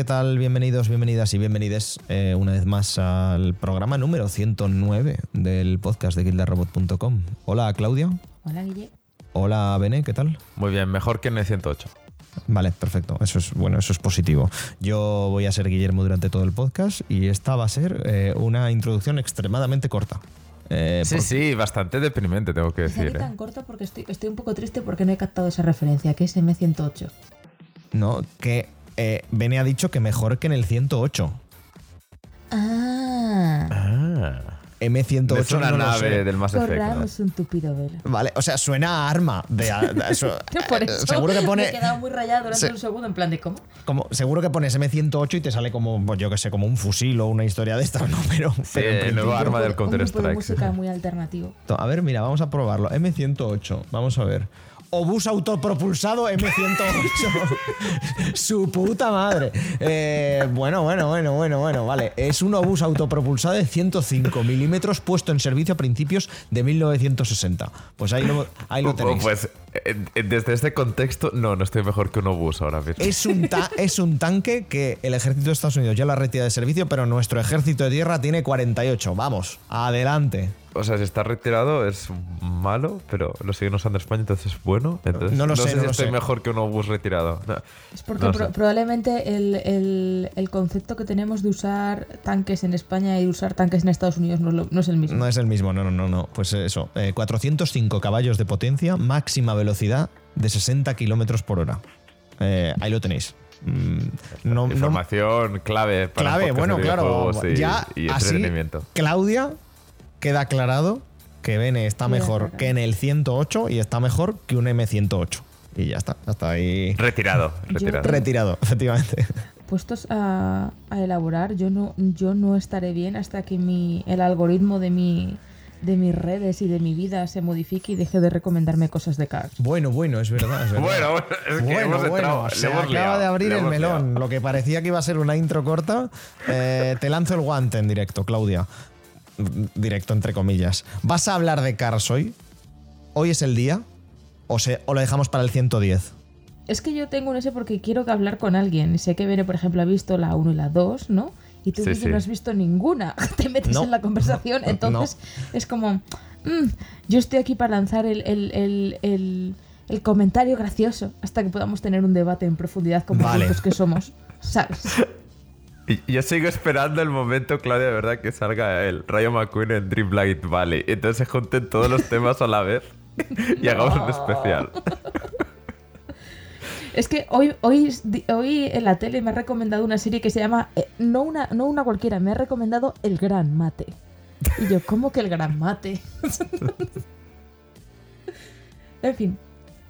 ¿qué tal? Bienvenidos, bienvenidas y bienvenides eh, una vez más al programa número 109 del podcast de guildarrobot.com. Hola Claudia. Hola Guille. Hola Bene, ¿qué tal? Muy bien, mejor que en el 108. Vale, perfecto. Eso es bueno, eso es positivo. Yo voy a ser Guillermo durante todo el podcast y esta va a ser eh, una introducción extremadamente corta. Eh, Sí, sí, bastante deprimente, tengo que decir. ¿eh? tan corto porque estoy, estoy un poco triste porque no he captado esa referencia, que es M108. No, que eh, Bene ha dicho que mejor que en el 108. Ah, Ah. M108 es una no lo nave sé. del Mass Effect. ¿no? corramos un tupido velo. Vale, o sea, suena a arma. De, de- eso- Por eh, eso seguro que me he pone. quedado muy rayado durante Se- un segundo en plan de cómo. Como, seguro que pones M108 y te sale como, pues yo que sé, como un fusil o una historia de estas, ¿no? Pero, Sí, pero el nuevo arma del Un Counter-Strike. música muy alternativo. A ver, mira, vamos a probarlo. M108, vamos a ver. Obús autopropulsado M108. Su puta madre. Eh, bueno, bueno, bueno, bueno, bueno, vale. Es un obús autopropulsado de 105 milímetros puesto en servicio a principios de 1960. Pues ahí lo, ahí lo tenéis. Pues eh, eh, desde este contexto, no, no estoy mejor que un obús ahora mismo. Es un, ta- es un tanque que el ejército de Estados Unidos ya lo ha retirado de servicio, pero nuestro ejército de tierra tiene 48. Vamos, adelante. O sea, si está retirado es malo, pero lo siguen usando en España, entonces es bueno. Entonces, No lo sé, sé no si lo estoy sé. mejor que un obús retirado. No. Es porque No lo pro- sé. probablemente el, el- el concepto que tenemos de usar tanques en España y usar tanques en Estados Unidos no, es lo- no es el mismo. No es el mismo, no, no, no, no. Pues eso, eh, 405 caballos de potencia, máxima velocidad de 60 kilómetros por hora. Eh, ahí lo tenéis. Mm, no, no- Información clave para clave, bueno, claro. y, ya y así, entretenimiento. Claudia, queda aclarado que Bene está mejor que en el 108 y está mejor que un M108. Y ya está, hasta ahí Retirado, Yo- retirado. retirado, efectivamente. puestos a, a elaborar, yo no, yo no estaré bien hasta que mi, el algoritmo de, mi, de mis redes y de mi vida se modifique y deje de recomendarme cosas de Cars. Bueno, bueno, es verdad. Es verdad. Bueno, bueno, es que Bueno, hemos entrado, se hemos acaba liado, de abrir el melón. liado. Lo que parecía que iba a ser una intro corta, eh, te lanzo el guante en directo, Claudia. Directo, entre comillas. ¿Vas a hablar de Cars hoy? ¿Hoy es el día? ¿O, se, o lo dejamos para el 110? Es que yo tengo un ese porque quiero hablar con alguien. Sé que Bene, por ejemplo, ha visto la 1 y la 2, ¿no? Y tú Sí, Guille, sí. no has visto ninguna. Te metes No. en la conversación. Entonces es como, mm, yo estoy aquí para lanzar el, el- el- el- el comentario gracioso hasta que podamos tener un debate en profundidad como Vale. que somos. ¿Sabes? Yo sigo esperando el momento, Claudia, de verdad, que salga el Rayo McQueen en Dreamlight Valley. Entonces se junten todos los temas a la vez y hagamos un especial. Es que hoy, hoy, hoy en la tele me ha recomendado una serie que se llama, eh, no, una, no una cualquiera, me ha recomendado El Gran Mate. Y yo, ¿cómo que El Gran Mate? en fin,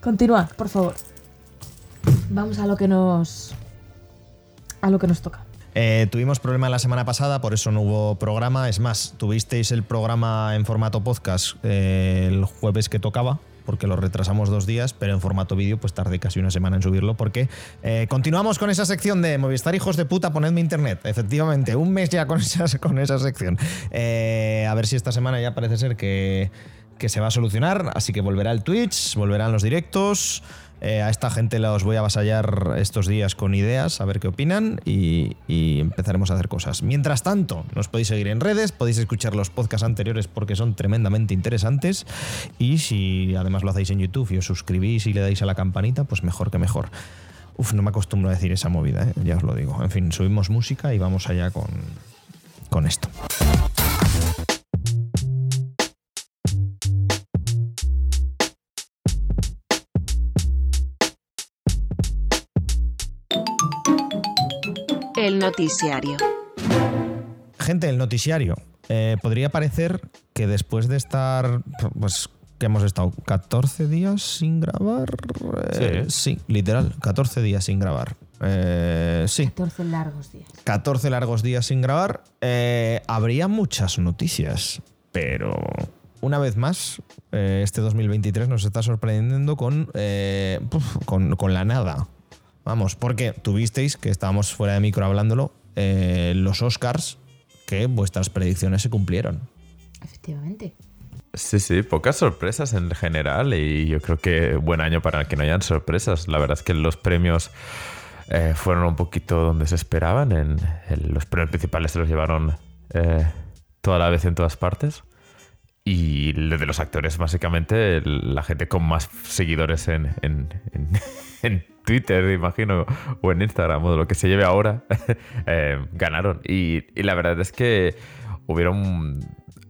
continúa, por favor. Vamos a lo que nos... A lo que nos toca. Eh, tuvimos problema la semana pasada, por eso no hubo programa. Es más, tuvisteis el programa en formato podcast eh, el jueves que tocaba, porque lo retrasamos dos días, pero en formato vídeo pues tardé casi una semana en subirlo, porque eh, continuamos con esa sección de Movistar hijos de puta, ponedme internet. Efectivamente, un mes ya con con esa sección. A ver si esta semana ya parece ser que, que se va a solucionar, así que volverá el Twitch, volverán los directos. Eh, a esta gente la os voy a avasallar estos días con ideas, a ver qué opinan y, y empezaremos a hacer cosas. Mientras tanto, nos podéis seguir en redes, podéis escuchar los podcasts anteriores porque son tremendamente interesantes y si además lo hacéis en YouTube y os suscribís y le dais a la campanita, pues mejor que mejor. Uf, no me acostumbro a decir esa movida, ¿eh? ya os lo digo. En fin, subimos música y vamos allá con, con esto. El noticiario. Gente, el noticiario. Eh, podría parecer que después de estar, pues, que hemos estado 14 días sin grabar. eh, sí. literal, 14 días sin grabar. Eh, sí, 14 largos días. 14 largos días sin grabar. Eh, habría muchas noticias, pero una vez más, eh, este 2023 nos está sorprendiendo con, eh, puf, con, con la nada. Vamos, porque tuvisteis, que estábamos fuera de micro hablándolo, eh, los Oscars, que vuestras predicciones se cumplieron. Efectivamente. Sí, sí, pocas sorpresas en general y yo creo que buen año para que no hayan sorpresas. La verdad es que los premios eh, fueron un poquito donde se esperaban. En, los premios principales se los llevaron eh, toda la vez en todas partes. Y de los actores, básicamente, la gente con más seguidores en, en, Twitter, imagino, o en Instagram, o de lo que se lleve ahora, eh, ganaron. Y, y, la verdad es que hubieron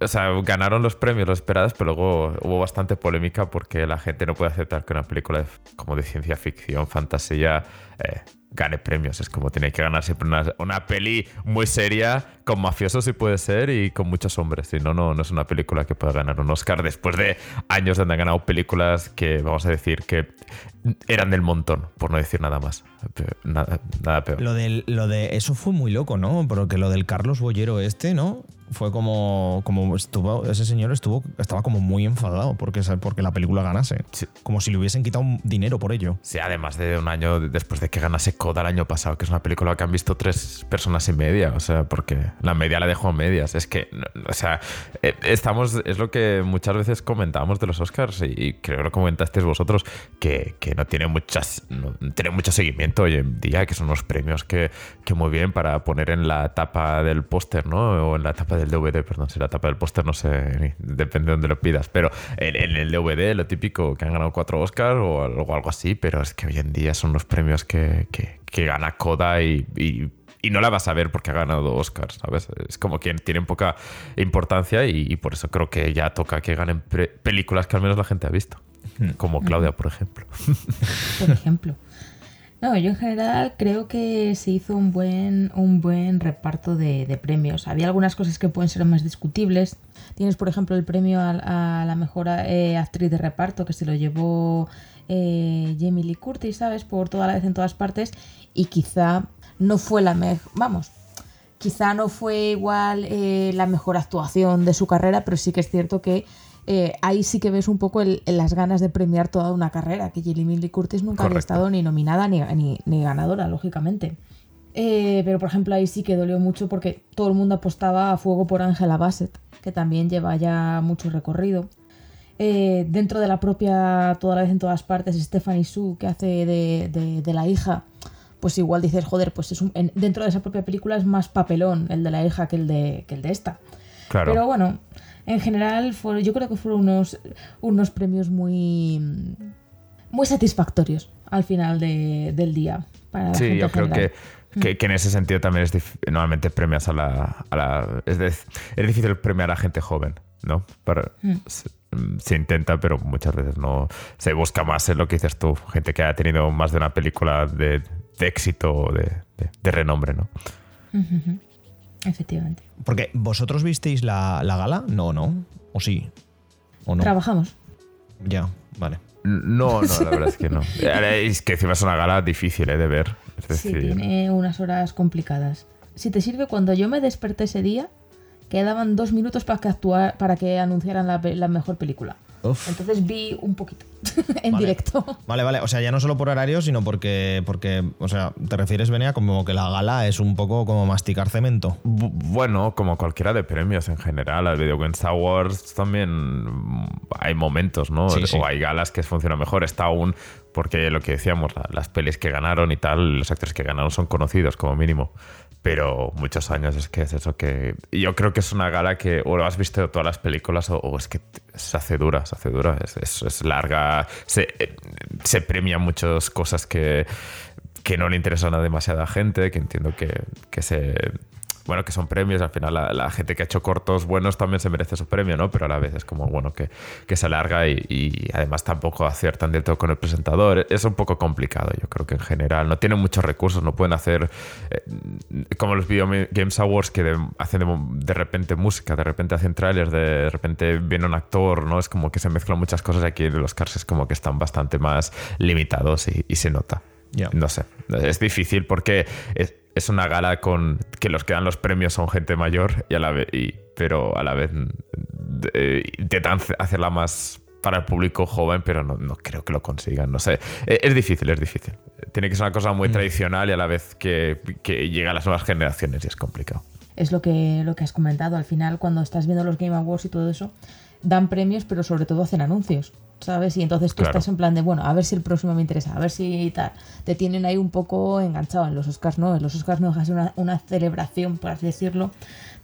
o sea, ganaron los premios, los esperados, pero luego hubo bastante polémica porque la gente no puede aceptar que una película como de ciencia ficción, fantasía, eh, gane premios. Es como tiene que ganar siempre una, una, peli muy seria, con mafiosos si puede ser, y con muchos hombres. Si no, no, no es una película que pueda ganar un Oscar después de años donde han ganado películas que, vamos a decir, que eran del montón, por no decir nada más. Nada, nada peor. Lo, del, lo de eso fue muy loco, ¿no? Porque lo del Carlos Bollero este, ¿no? Fue como, como estuvo, ese señor estuvo, estaba como muy enfadado porque, porque la película ganase. Como si le hubiesen quitado dinero por ello. Sí, además de un año después de que ganase Coda el año pasado, que es una película que han visto tres personas y media, o sea, porque la media la dejó a medias. Es que, o sea, eh, estamos, es lo que muchas veces comentábamos de los Oscars y, creo que lo comentasteis vosotros, que, que no tiene muchas, no tiene mucho seguimiento hoy en día, que son unos premios que, que muy bien para poner en la tapa del póster, ¿no? O en la tapa del DVD, perdón, si la tapa del póster no sé, depende de dónde lo pidas, pero en, el DVD lo típico que han ganado cuatro Oscars o algo, algo así, pero es que hoy en día son los premios que, que, gana Coda y, y, no la vas a ver porque ha ganado Oscars, ¿sabes? Es como que tienen poca importancia y, por eso creo que ya toca que ganen películas que al menos la gente ha visto, como Claudia, por ejemplo. Por ejemplo. No, yo en general creo que se hizo un buen, un buen reparto de, premios. Había algunas cosas que pueden ser más discutibles. Tienes, por ejemplo, el premio a, la mejor eh, actriz de reparto que se lo llevó eh, Jamie Lee Curtis, ¿sabes? Por toda la vez en todas partes. Y quizá no fue la mejor. Vamos, quizá no fue igual eh, la mejor actuación de su carrera, pero sí que es cierto que eh, ahí sí que ves un poco las ganas de premiar toda una carrera, que Jamie Lee Curtis nunca había estado ni nominada ni, ni, ganadora, lógicamente. Eh, pero por ejemplo ahí sí que dolió mucho porque todo el mundo apostaba a fuego por Angela Bassett, que también lleva ya mucho recorrido. Eh, dentro de la propia, toda la vez en todas partes, Stephanie Sue, que hace de, de, la hija, pues igual dices, joder, pues es dentro de esa propia película es más papelón el de la hija que el de, que el de esta. Claro. Pero bueno, en general yo creo que fueron unos, unos premios muy, muy satisfactorios al final del día. Para sí, yo creo que, que, en ese sentido también es normalmente premias a la... A la es, es, difícil premiar a gente joven, ¿no? Para, mm. se, intenta, pero muchas veces no se busca más en lo que dices tú, gente que ha tenido más de una película de, de éxito o de, de, renombre, ¿no? Efectivamente. Porque vosotros visteis la, gala, no, ¿no? ¿O sí? ¿O no? Trabajamos. Ya, vale. No, no, la verdad es que no. Es que encima es una gala difícil ¿eh? de ver. Sí, tiene unas horas complicadas. Si te sirve, cuando yo me desperté ese día, quedaban dos minutos para que, actuar, para que anunciaran la mejor película. Entonces vi un poquito en directo. Vale, vale. O sea, ya no solo por horario, sino porque, porque, o sea, te refieres, Venía, como que la gala es un poco como masticar cemento. bueno, como cualquiera de premios en general. Al Video Games Awards también hay momentos, ¿no? o hay galas que funcionan mejor. Está aún, porque lo que decíamos, las pelis que ganaron y tal, los actores que ganaron son conocidos como mínimo pero muchos años es que es eso que yo creo que es una gala que o lo has visto todas las películas o, es que se hace dura, se hace dura, es, es, larga, se, se premia muchas cosas que, que no le interesan a demasiada gente, que entiendo que, que se bueno, que son premios, al final la, gente que ha hecho cortos buenos también se merece su premio, ¿no? Pero a la vez es como, bueno, que, que se alarga y, además tampoco aciertan del todo con el presentador. Es un poco complicado, yo creo que en general. No tienen muchos recursos, no pueden hacer eh, como los Video Games Awards que hacen de, repente música, de repente hacen trailers, de repente viene un actor, ¿no? Es como que se mezclan muchas cosas aquí los Cars es como que están bastante más limitados y, se nota. No sé, es difícil porque es una gala con que los que dan los premios son gente mayor y a la vez, pero a la vez eh, intentan hacerla más para el público joven, pero no, creo que lo consigan. No sé. E, es, difícil, es difícil. Tiene que ser una cosa muy mm. tradicional y a la vez que, que, llega a las nuevas generaciones y es complicado. Es lo que, lo que has comentado. Al final, cuando estás viendo los Game Awards y todo eso, dan premios, pero sobre todo hacen anuncios. ¿Sabes? Y entonces tú estás en plan de, bueno, a ver si el próximo me interesa, a ver si tal. Te tienen ahí un poco enganchado en los Oscars, ¿no? En los Oscars no dejas una, una celebración, por así decirlo,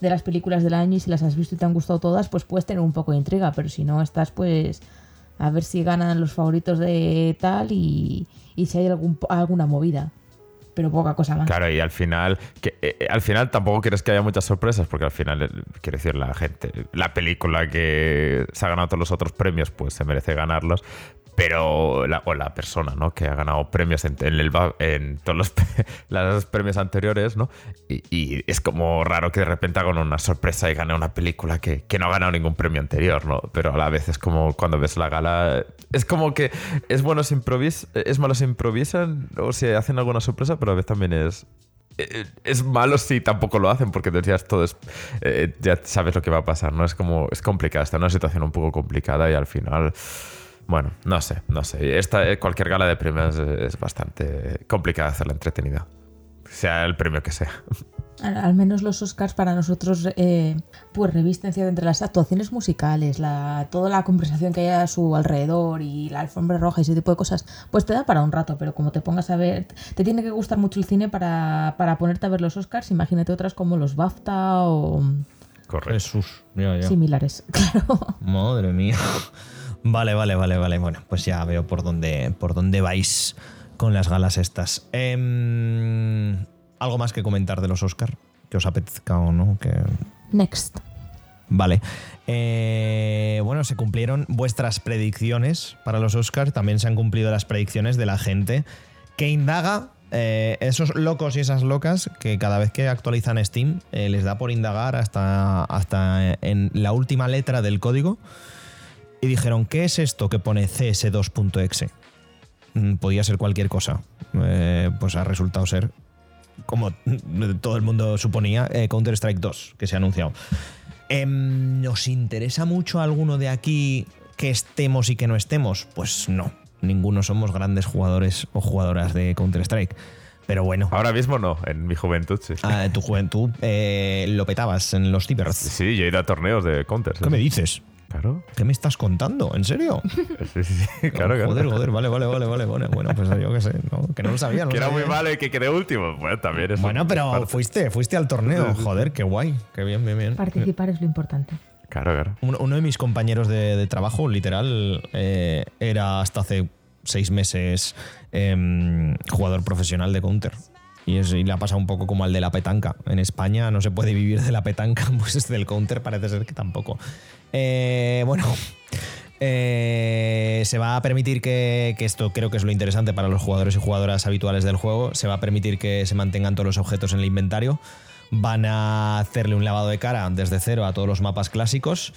de las películas del año y si las has visto y te han gustado todas, pues puedes tener un poco de intriga, pero si no, estás pues a ver si ganan los favoritos de tal y, y si hay algún, alguna movida pero poca cosa más. Claro, y al final, eh, eh, al final tampoco quieres que haya muchas sorpresas, porque al final, eh, quiere decir, la gente, la película que se ha ganado todos los otros premios, pues se merece ganarlos pero la, o la persona ¿no? que ha ganado premios en, el, en todos los, premios anteriores, ¿no? Y, es como raro que de repente hagan una sorpresa y gane una película que, que, no ha ganado ningún premio anterior, ¿no? Pero a la vez es como cuando ves la gala, es como que es bueno si improvis, es malo si improvisan o si hacen alguna sorpresa, pero a veces también es, es malo si tampoco lo hacen porque decías todo es, eh, ya sabes lo que va a pasar, ¿no? Es como, es complicada, está en una situación un poco complicada y al final... Bueno, no sé, no sé. Esta, eh, cualquier gala de premios es bastante complicada hacerla entretenida. Sea el premio que sea. Al, menos los Oscars para nosotros, eh, pues revisten entre las actuaciones musicales, la, toda la conversación que hay a su alrededor y la alfombra roja y ese tipo de cosas, pues te da para un rato, pero como te pongas a ver, te tiene que gustar mucho el cine para, para ponerte a ver los Oscars, imagínate otras como los BAFTA o... Correcto. Jesús, Similares, claro. Madre mía. Vale, vale, vale, vale. Bueno, pues ya veo por dónde, por dónde vais con las galas estas. Em, ¿Algo más que comentar de los Oscar? Que os apetezca o no. Que... Next. Vale. Eh, bueno, se cumplieron vuestras predicciones para los Oscars. También se han cumplido las predicciones de la gente que indaga. Eh, esos locos y esas locas que cada vez que actualizan Steam eh, les da por indagar hasta, hasta en la última letra del código y dijeron, ¿qué es esto que pone cs2.exe? Mm, podía ser cualquier cosa. Eh, pues ha resultado ser, como todo el mundo suponía, eh, Counter-Strike 2, que se ha anunciado. Em, ¿Nos interesa mucho alguno de aquí que estemos y que no estemos? Pues no. Ninguno somos grandes jugadores o jugadoras de Counter-Strike. Pero bueno. Ahora mismo no, en mi juventud sí. Ah, en tu juventud eh, lo petabas en los cibers. Sí, yo he ido a torneos de Counter. ¿Qué me dices? Claro. ¿Qué me estás contando? ¿En serio? Sí, sí, claro, claro. Joder, joder, vale, vale, vale, vale. Bueno, bueno pues yo qué sé, ¿no? que no lo sabía. No que era muy malo y que quedé último. Bueno, también es Bueno, pero fuiste, fuiste al torneo. Joder, qué guay. Qué bien, bien, bien. Participar es lo importante. Claro, claro. Uno, de mis compañeros de, trabajo, literal, eh, era hasta hace seis meses em, jugador profesional de Counter. Y, es, y, le ha pasado un poco como al de la petanca. En España no se puede vivir de la petanca, pues del counter parece ser que tampoco. Eh, bueno, eh, se va a permitir que, que, esto creo que es lo interesante para los jugadores y jugadoras habituales del juego, se va a permitir que se mantengan todos los objetos en el inventario. Van a hacerle un lavado de cara desde cero a todos los mapas clásicos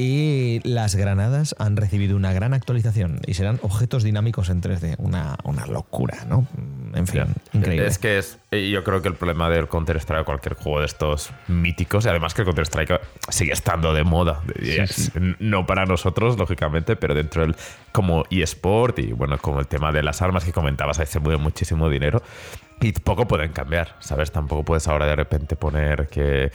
y las granadas han recibido una gran actualización y serán objetos dinámicos en 3D. Una, una locura, ¿no? En fin, increíble. Es que es, yo creo que el problema del Counter-Strike, cualquier juego de estos míticos, y además que el Counter-Strike sigue estando de moda. No para nosotros, lógicamente, pero dentro del como eSport y bueno, como el tema de las armas que comentabas, ahí se mueve muchísimo dinero. Y poco pueden cambiar, ¿sabes? Tampoco puedes ahora de repente poner que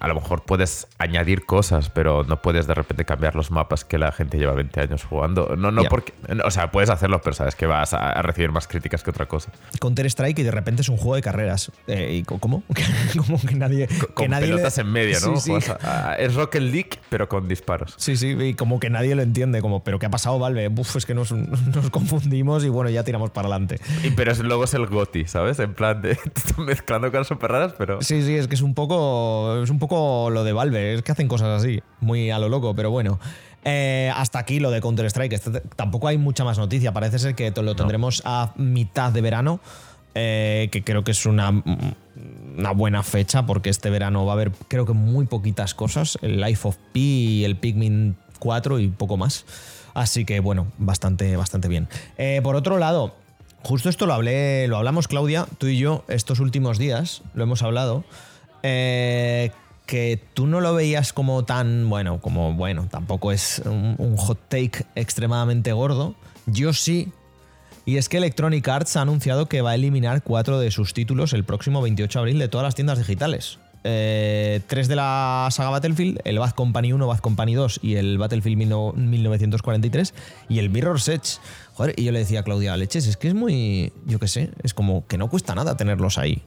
a lo mejor puedes añadir cosas, pero no puedes de repente cambiar los mapas que la gente lleva 20 años jugando. No, no, porque. O sea, puedes hacerlo, pero sabes que vas a, recibir más críticas que otra cosa. Counter-Strike y de repente es un juego de carreras. Eh, ¿y ¿Cómo? como que nadie. Con, que nadie pelotas en medio, ¿no? es Rocket League, pero con disparos. Sí, sí, y como que nadie lo entiende. Como, ¿pero qué ha pasado, Valve? Uf, es que nos, nos confundimos y bueno, ya tiramos para adelante. Y, pero luego es el GOTI, ¿sabes? En plan de. mezclando cosas súper raras, pero. Sí, sí, es que es un poco es un poco lo de Valve, es que hacen cosas así, muy a lo loco, pero bueno. Eh, hasta aquí lo de Counter-Strike. Este, tampoco hay mucha más noticia. Parece ser que lo tendremos a mitad de verano, eh, que creo que es una, una buena fecha, porque este verano va a haber, creo que muy poquitas cosas: el Life of Pi y el Pikmin 4 y poco más. Así que bueno, bastante, bastante bien. Eh, por otro lado, justo esto lo hablé, lo hablamos Claudia, tú y yo, estos últimos días, lo hemos hablado. Eh, que tú no lo veías como tan, bueno, como, bueno, tampoco es un, hot take extremadamente gordo. Yo sí. Y es que Electronic Arts ha anunciado que va a eliminar cuatro de sus títulos el próximo 28 de abril de todas las tiendas digitales. eh, tres de la saga Battlefield, el Bad Company 1, Bad Company 2 y el Battlefield 1943 y el Mirror's Edge. Joder, y yo le decía a Claudia, leches, es que es muy, yo qué sé, es como que no cuesta nada tenerlos ahí.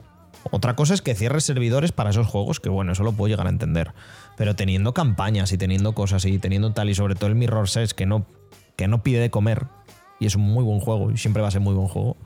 Otra cosa es que cierres servidores para esos juegos, que bueno, eso lo puedo llegar a entender. Pero teniendo campañas y teniendo cosas y teniendo tal, y sobre todo el Mirror's Edge que no, que no pide de comer, y es un muy buen juego, y siempre va a ser muy buen juego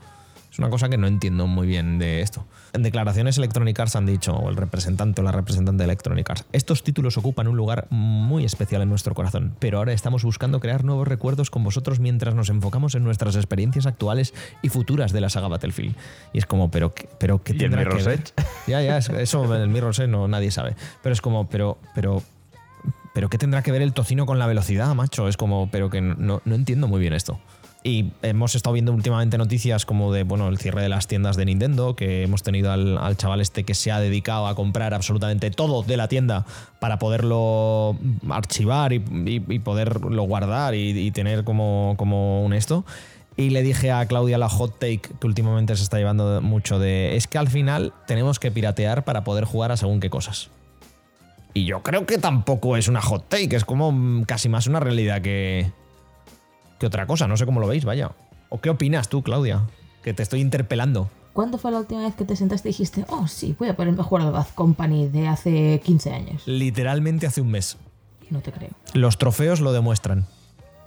es una cosa que no entiendo muy bien de esto. En declaraciones Electronic Arts han dicho, o el representante o la representante de Electronic Arts, estos títulos ocupan un lugar muy especial en nuestro corazón, pero ahora estamos buscando crear nuevos recuerdos con vosotros mientras nos enfocamos en nuestras experiencias actuales y futuras de la saga Battlefield. Y es como, pero, pero ¿qué tendrá que ver? Ya, ya, eso en el Mirror's Edge no, nadie sabe. Pero es como, pero, pero, pero ¿qué tendrá que ver el tocino con la velocidad, macho? Es como, pero que no, no entiendo muy bien esto. Y hemos estado viendo últimamente noticias como de, bueno, el cierre de las tiendas de Nintendo, que hemos tenido al, chaval este que se ha dedicado a comprar absolutamente todo de la tienda para poderlo archivar y, poderlo guardar y, tener como, como un esto. Y le dije a Claudia la hot take que últimamente se está llevando mucho de, es que al final tenemos que piratear para poder jugar a según qué cosas. Y yo creo que tampoco es una hot take, es como casi más una realidad que, que otra cosa. No sé cómo lo veis, vaya. ¿O qué opinas tú, Claudia? Que te estoy interpelando. ¿Cuándo fue la última vez que te sentaste y dijiste, oh, sí, voy a ponerme a jugar al Bad Company de hace 15 años? Literalmente hace un mes. No te creo. Los trofeos lo demuestran.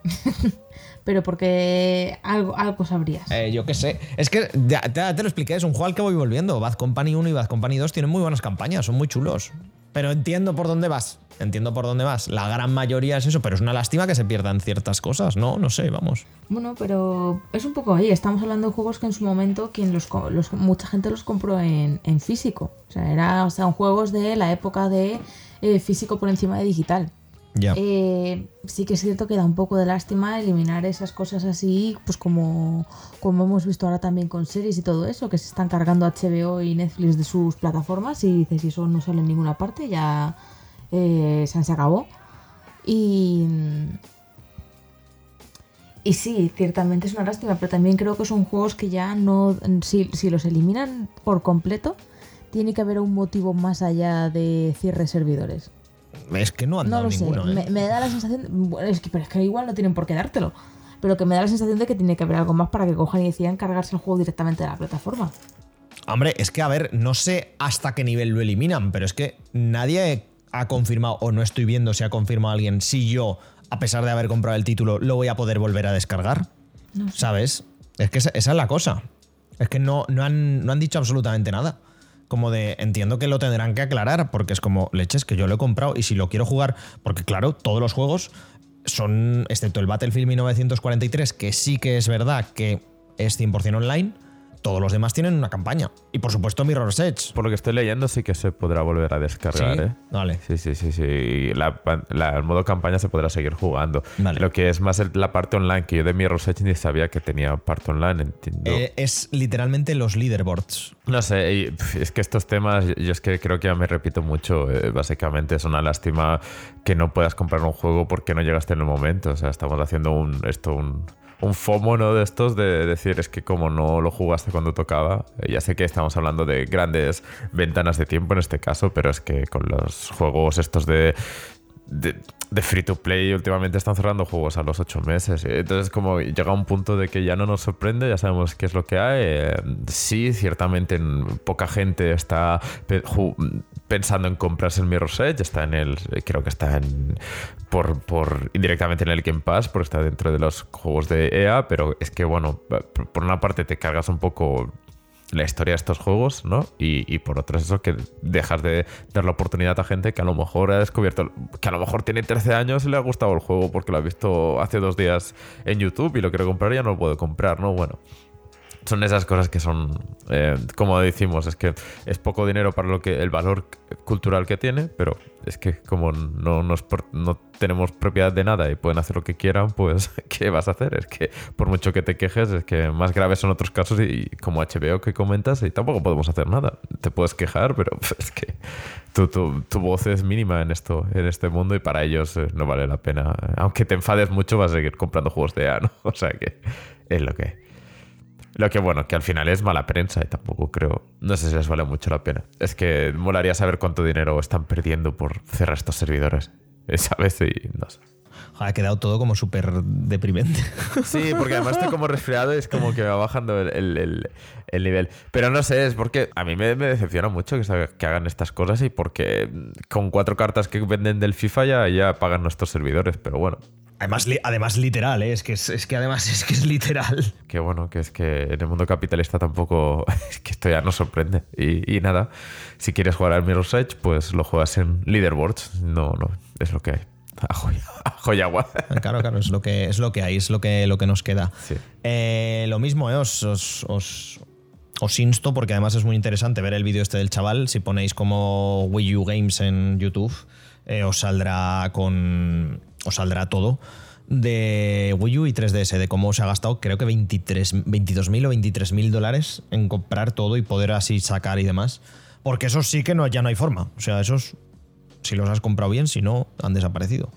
Pero porque algo, algo sabrías. Eh, yo qué sé. Es que te, te, lo expliqué, es un juego al que voy volviendo. Bad Company 1 y Bad Company 2 tienen muy buenas campañas, son muy chulos. Pero entiendo por dónde vas. Entiendo por dónde vas. La gran mayoría es eso, pero es una lástima que se pierdan ciertas cosas, ¿no? No sé, vamos. Bueno, pero es un poco ahí. Estamos hablando de juegos que en su momento quien los, mucha gente los compró en, físico. O sea, eran juegos de la época de eh, físico por encima de digital. Eh, sí que es cierto que da un poco de lástima eliminar esas cosas así, pues como, como hemos visto ahora también con series y todo eso, que se están cargando HBO y Netflix de sus plataformas y dices, si eso no sale en ninguna parte, ya eh, se, acabó. Y, y sí, ciertamente es una lástima, pero también creo que son juegos que ya no, si, si los eliminan por completo, tiene que haber un motivo más allá de cierre servidores. Es que no han dado ninguno. ¿eh? Me, da la sensación. es que, pero es que igual no tienen por qué dártelo. Pero que me da la sensación de que tiene que haber algo más para que cojan y decidan cargarse el juego directamente de la plataforma. Hombre, es que a ver, no sé hasta qué nivel lo eliminan, pero es que nadie ha confirmado, o no estoy viendo si ha confirmado alguien, si yo, a pesar de haber comprado el título, lo voy a poder volver a descargar. ¿Sabes? Es que esa, es la cosa. Es que no, no, han, no han dicho absolutamente nada como de entiendo que lo tendrán que aclarar porque es como leches que yo lo he comprado y si lo quiero jugar, porque claro, todos los juegos son, excepto el Battlefield 1943, que sí que es verdad que es 100% online, todos los demás tienen una campaña. Y por supuesto Mirror's Edge. Por lo que estoy leyendo sí que se podrá volver a descargar, ¿Sí? ¿eh? Vale. Sí, sí, sí, sí. La, el modo campaña se podrá seguir jugando. Lo que es más la parte online, que yo de Mirror's Edge ni sabía que tenía parte online, entiendo. Eh, es literalmente los leaderboards. No sé, es que estos temas, yo es que creo que ya me repito mucho. Eh, básicamente es una lástima que no puedas comprar un juego porque no llegaste en el momento. O sea, estamos haciendo un, esto, un, un FOMO ¿no? de estos de decir es que como no lo jugaste cuando tocaba, ya sé que estamos hablando de grandes ventanas de tiempo en este caso, pero es que con los juegos estos de de, free to play últimamente están cerrando juegos a los ocho meses. Entonces, como llega un punto de que ya no nos sorprende, ya sabemos qué es lo que hay. Eh, sí, ciertamente poca gente está pensando en comprarse el Mirror's Edge. Está en el. Creo que está en. Por, por indirectamente en el Game Pass, porque está dentro de los juegos de EA. Pero es que, bueno, por una parte te cargas un poco la historia de estos juegos, ¿no? Y, por otro es eso que dejas de dar la oportunidad a gente que a lo mejor ha descubierto, que a lo mejor tiene 13 años y le ha gustado el juego porque lo ha visto hace dos días en YouTube y lo quiere comprar y ya no lo puede comprar, ¿no? Bueno, son esas cosas que son, eh, como decimos, es que es poco dinero para lo que el valor cultural que tiene, pero es que como no, nos, no tenemos propiedad de nada y pueden hacer lo que quieran, pues ¿qué vas a hacer? Es que por mucho que te quejes, es que más graves son otros casos y, como HBO que comentas, y tampoco podemos hacer nada. Te puedes quejar, pero es que tu, tu, tu voz es mínima en esto, en este mundo y para ellos eh, no vale la pena. Aunque te enfades mucho, vas a seguir comprando juegos de A, ¿no? O sea que es lo que Lo que bueno, que al final es mala prensa y tampoco creo. No sé si les vale mucho la pena. Es que molaría saber cuánto dinero están perdiendo por cerrar estos servidores. ¿Sabes? Y no sé. Ha quedado todo como súper deprimente. Sí, porque además estoy como resfriado y es como que va bajando el, nivel. Pero no sé, es porque a mí me, decepciona mucho que, que, hagan estas cosas y porque con cuatro cartas que venden del FIFA ya, ya pagan nuestros servidores. Pero bueno, Además, además literal, ¿eh? es, que es, que además es que es literal. Qué bueno, que es que en el mundo capitalista tampoco, es que esto ya nos sorprende. Y, nada, si quieres jugar al Mirror's Edge, pues lo juegas en leaderboards. No, no, es lo que hay. A joya, agua. Claro, claro, es lo que, es lo que hay, es lo que, lo que nos queda. Eh, lo mismo, ¿eh? os, os, os, insto, porque además es muy interesante ver el vídeo este del chaval. Si ponéis como Wii U Games en YouTube, eh, os saldrá con. Os saldrá todo de Wii U y 3DS, de cómo se ha gastado creo que 23, 22.000 o 23.000 dólares en comprar todo y poder así sacar y demás. Porque eso sí que no, ya no hay forma. O sea, esos si los has comprado bien, si no, han desaparecido.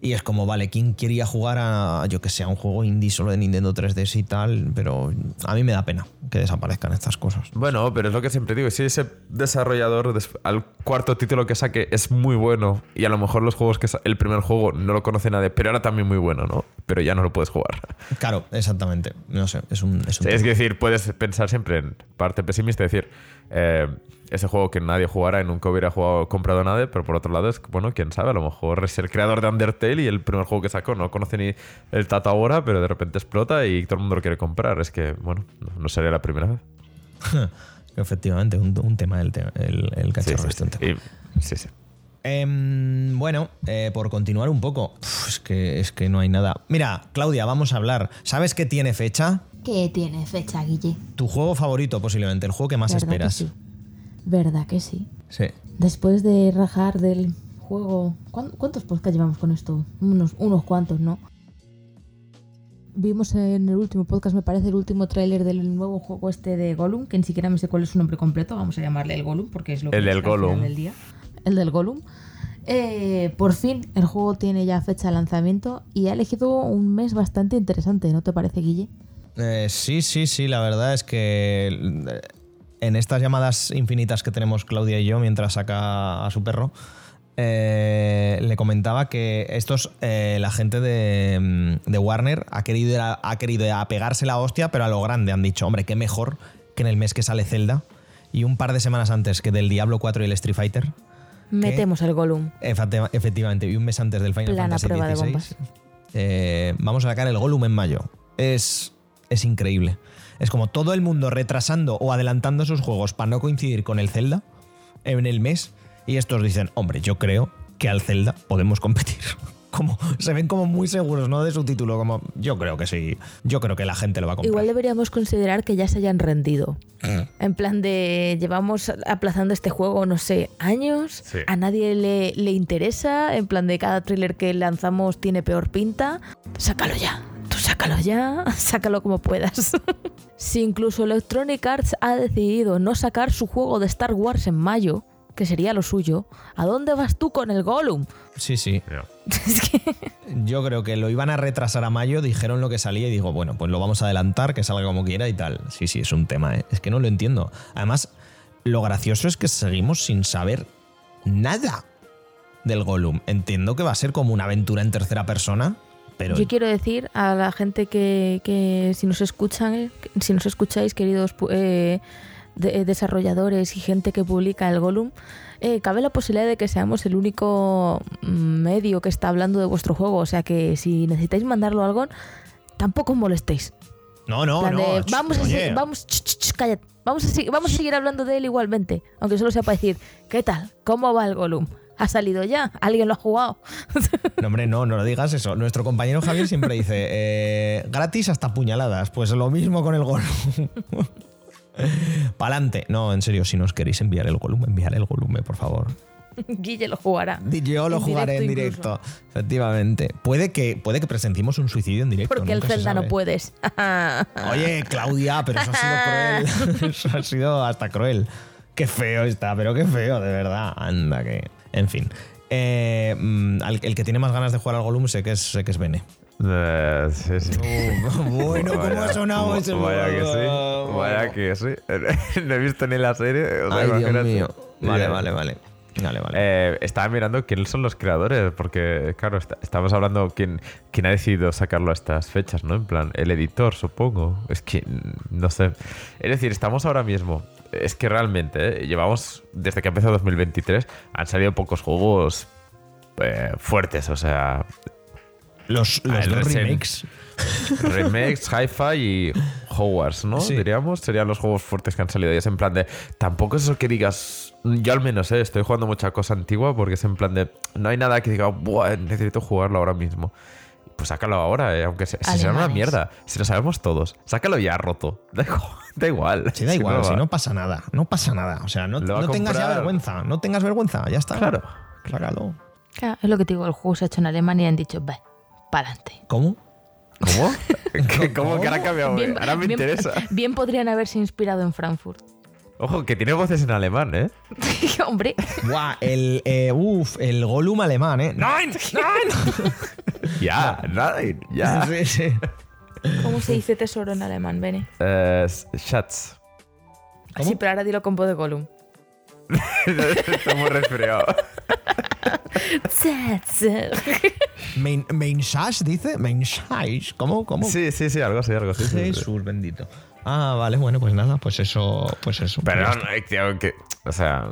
Y es como, vale, ¿quién quería jugar a, yo que sé, a un juego indie solo de Nintendo 3DS y tal? Pero a mí me da pena que desaparezcan estas cosas. Bueno, pero es lo que siempre digo, si ese desarrollador al cuarto título que saque es muy bueno y a lo mejor los juegos que el primer juego no lo conoce nadie, pero era también muy bueno, ¿no? Pero ya no lo puedes jugar. Claro, exactamente. No sé, es un... Es, es decir, puedes pensar siempre en parte pesimista, es decir, eh, ese juego que nadie jugara y nunca hubiera jugado, comprado nadie, pero por otro lado es, bueno, quién sabe, a lo mejor es el creador de Undertale y el primer juego que sacó no conoce ni el Tata ahora, pero de repente explota y todo el mundo lo quiere comprar. Es que, bueno, no, sería la primera vez. Efectivamente, un, tema el, el, cacharro sí, este, sí, sí. Em, bueno, eh, por continuar un poco, es, que, es que no hay nada. Mira, Claudia, vamos a hablar. ¿Sabes qué tiene fecha? ¿Qué tiene fecha, Guille? Tu juego favorito, posiblemente, el juego que más esperas. ¿Verdad que sí? Sí. Después de rajar del juego. ¿Cuántos podcasts llevamos con esto? Unos, unos cuantos, ¿no? Vimos en el último podcast, me parece, el último tráiler del nuevo juego este de Gollum, que ni siquiera me sé cuál es su nombre completo, vamos a llamarle el Gollum, porque es lo que el del Gollum. del día. El del Gollum. Eh, por fin, el juego tiene ya fecha de lanzamiento y ha elegido un mes bastante interesante, ¿no te parece, Guille? Eh, sí, sí, sí, la verdad es que en estas llamadas infinitas que tenemos Claudia y yo mientras saca a su perro, eh, le comentaba que estos, eh, la gente de, Warner ha querido, ha querido apegarse la hostia, pero a lo grande. Han dicho, hombre, qué mejor que en el mes que sale Zelda y un par de semanas antes que del Diablo 4 y el Street Fighter. Metemos el Gollum. Efectivamente, y un mes antes del Final Fantasy XVI. Eh, vamos a sacar el Gollum en mayo. Es, es increíble. Es como todo el mundo retrasando o adelantando sus juegos para no coincidir con el Zelda en el mes. Y estos dicen, hombre, yo creo que al Zelda podemos competir. Como, se ven como muy seguros, ¿no? De su título, como yo creo que sí, yo creo que la gente lo va a comprar. Igual deberíamos considerar que ya se hayan rendido. En plan de, llevamos aplazando este juego, no sé, años, a nadie le, le interesa, en plan de cada thriller que lanzamos tiene peor pinta, sácalo ya sácalo ya, sácalo como puedas. si incluso Electronic Arts ha decidido no sacar su juego de Star Wars en mayo, que sería lo suyo, ¿a dónde vas tú con el Gollum? Sí, sí. Yo creo que lo iban a retrasar a mayo, dijeron lo que salía y digo, bueno, pues lo vamos a adelantar, que salga como quiera y tal. Sí, sí, es un tema, ¿eh? es que no lo entiendo. Además, lo gracioso es que seguimos sin saber nada del Gollum. Entiendo que va a ser como una aventura en tercera persona, yo quiero decir a la gente que, si nos escuchan, si nos escucháis, queridos eh, eh, desarrolladores y gente que publica el Gollum, eh, cabe la posibilidad de que seamos el único mm, medio que está hablando de vuestro juego. O sea que si necesitáis mandarlo a algo, tampoco os molestéis. No, no, no. vamos, a seguir, vamos, vamos, a, vamos a seguir hablando de él igualmente, aunque solo sea para decir, ¿qué tal? ¿Cómo va el Gollum? ha salido ya, alguien lo ha jugado. No, hombre, no, no lo digas eso. Nuestro compañero Javier siempre dice, eh, gratis hasta puñaladas. Pues lo mismo con el Gollum. Pa'lante. No, en serio, si nos queréis enviar el Gollum, enviar el Gollum, por favor. Guille lo jugará. Yo lo jugaré en directo, efectivamente. Puede que, puede que presenciemos un suicidio en directo. Porque el Zelda no puedes. Oye, Claudia, pero eso ha sido cruel. eso ha sido hasta cruel. Qué feo está, pero qué feo, de verdad. Anda, que. En fin. Eh, mm, el que tiene más ganas de jugar al Gollum sé que es, sé que es Bene. Eh, sí, sí. bueno, ¿cómo ha sonado ese Vaya que sí. Vaya que sí. no he visto ni la serie. O sea, Ay, Dios mío. Vale, Bien. vale, vale. Vale, vale. Eh, estaba mirando quiénes son los creadores, porque, claro, está- estamos hablando quién, quién ha decidido sacarlo a estas fechas, ¿no? En plan, el editor, supongo. Es que, no sé. Es decir, estamos ahora mismo. Es que realmente, ¿eh? llevamos, desde que empezó 2023, han salido pocos juegos eh, fuertes, o sea, los los ah, el dos remakes. remakes, hi-fi y Hogwarts, ¿no? Sí. Diríamos, serían los juegos fuertes que han salido. Y es en plan de, tampoco es eso que digas, yo al menos, ¿eh? estoy jugando mucha cosa antigua porque es en plan de, no hay nada que diga, Buah, necesito jugarlo ahora mismo. Pues sácalo ahora, ¿eh? aunque se- si sea una mierda, si lo sabemos todos, sácalo ya roto. Da igual. Da igual. Sí, da Si igual, no si va- no pasa nada. No pasa nada. O sea, no, va no tengas ya vergüenza. No tengas vergüenza. Ya está. Claro. Sácalo. Claro, es lo que te digo, el juego se ha hecho en Alemania y han dicho, ¿Cómo? ¿Cómo? ¿Qué- ¿Cómo que ahora cambiado? Bien- ahora me bien- interesa. Bien podrían haberse inspirado en Frankfurt. Ojo, que tiene voces en alemán, ¿eh? Hombre, Buah, el, eh, uf, el Gollum alemán, ¿eh? ¡Nein! ¡Nein! Ya, nada, ya. Sí, sí. ¿cómo se dice tesoro en alemán, Bene? Eh, Schatz. ¿Cómo? Sí, pero ahora dilo con voz de Gollum. Está muy resfriado. Mein, Meinschach dice. Meinschach. ¿Cómo? ¿Cómo? Sí, sí, sí, algo así, algo así. sí, sí. Jesús bendito. Ah, vale, bueno, pues nada, pues eso, pues eso. Pero Pues no, eh, tío, que. O sea.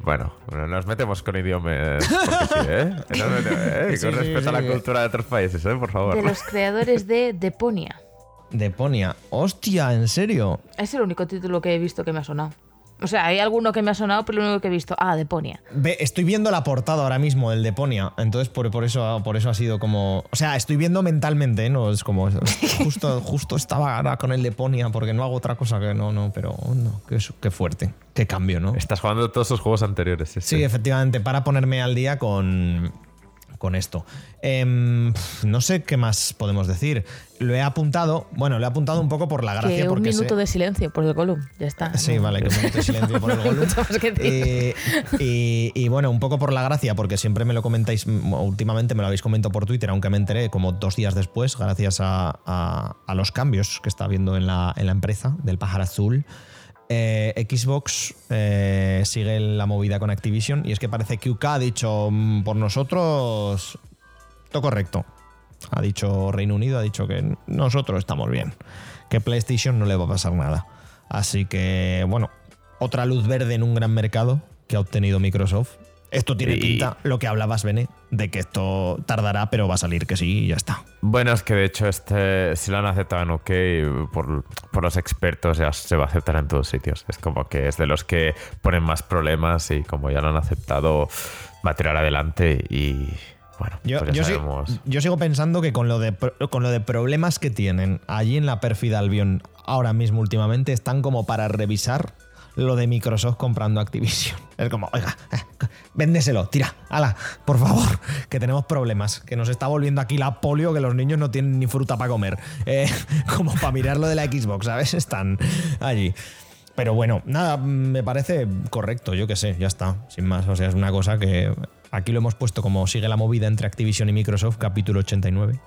Bueno, bueno, nos metemos con idiomas. porque sí, ¿eh? Nos metemos, ¿eh? Sí, con sí, respeto a sí. la cultura de otros países, ¿eh? Por favor. De los creadores de Deponia. Deponia. Hostia, ¿en serio? Es el único título que he visto que me ha sonado. O sea, hay alguno que me ha sonado, pero lo único que he visto, ah, Deponia. Ve, estoy viendo la portada ahora mismo del Deponia, entonces por, por eso, por eso ha sido como... O sea, estoy viendo mentalmente, ¿eh? no es como... Justo, justo estaba ahora con el Deponia porque no hago otra cosa que no, no, pero no, qué, fuerte, qué cambio, ¿no? Estás jugando todos esos juegos anteriores. Sí, efectivamente, para ponerme al día con, con esto. Em, no sé qué más podemos decir. Lo he apuntado, bueno, lo he apuntado un poco por la gracia. que un porque minuto de silencio por el Gollum. Ya está. Sí, No- vale, que un minuto de silencio por el No. Eh, y, y bueno, un poco por la gracia, porque siempre me lo comentáis, últimamente me lo habéis comentado por Twitter, aunque me enteré como dos días después, gracias a, a- a los cambios que está habiendo en la, en la empresa del pájaro azul. Eh, Xbox eh, sigue la movida con Activision y es que parece que UK ha dicho "Mm, por nosotros todo correcto. Ha dicho Reino Unido, ha dicho que nosotros estamos bien, que PlayStation no le va a pasar nada. Así que, bueno, otra luz verde en un gran mercado que ha obtenido Microsoft. Esto tiene Y- pinta, lo que hablabas, Bene, de que esto tardará, pero va a salir que sí y ya está. Bueno, es que de hecho este, si lo han aceptado en OK por, por los expertos ya se va a aceptar en todos sitios. Es como que es de los que ponen más problemas y como ya lo han aceptado va a tirar adelante y bueno, Yo, pues yo sigo pensando que con lo, de, con lo de problemas que tienen allí en la pérfida Albion ahora mismo últimamente están como para revisar lo de Microsoft comprando Activision. Es como, oiga, eh, véndeselo, tira, ala, por favor, que tenemos problemas, que nos está volviendo aquí la polio, que los niños no tienen ni fruta para comer. Eh, como para mirar lo de la Xbox, ¿sabes? Están allí. Pero bueno, nada, me parece correcto, yo qué sé, ya está, sin más. O sea, es una cosa que aquí lo hemos puesto como sigue la movida entre Activision y Microsoft, capítulo 89.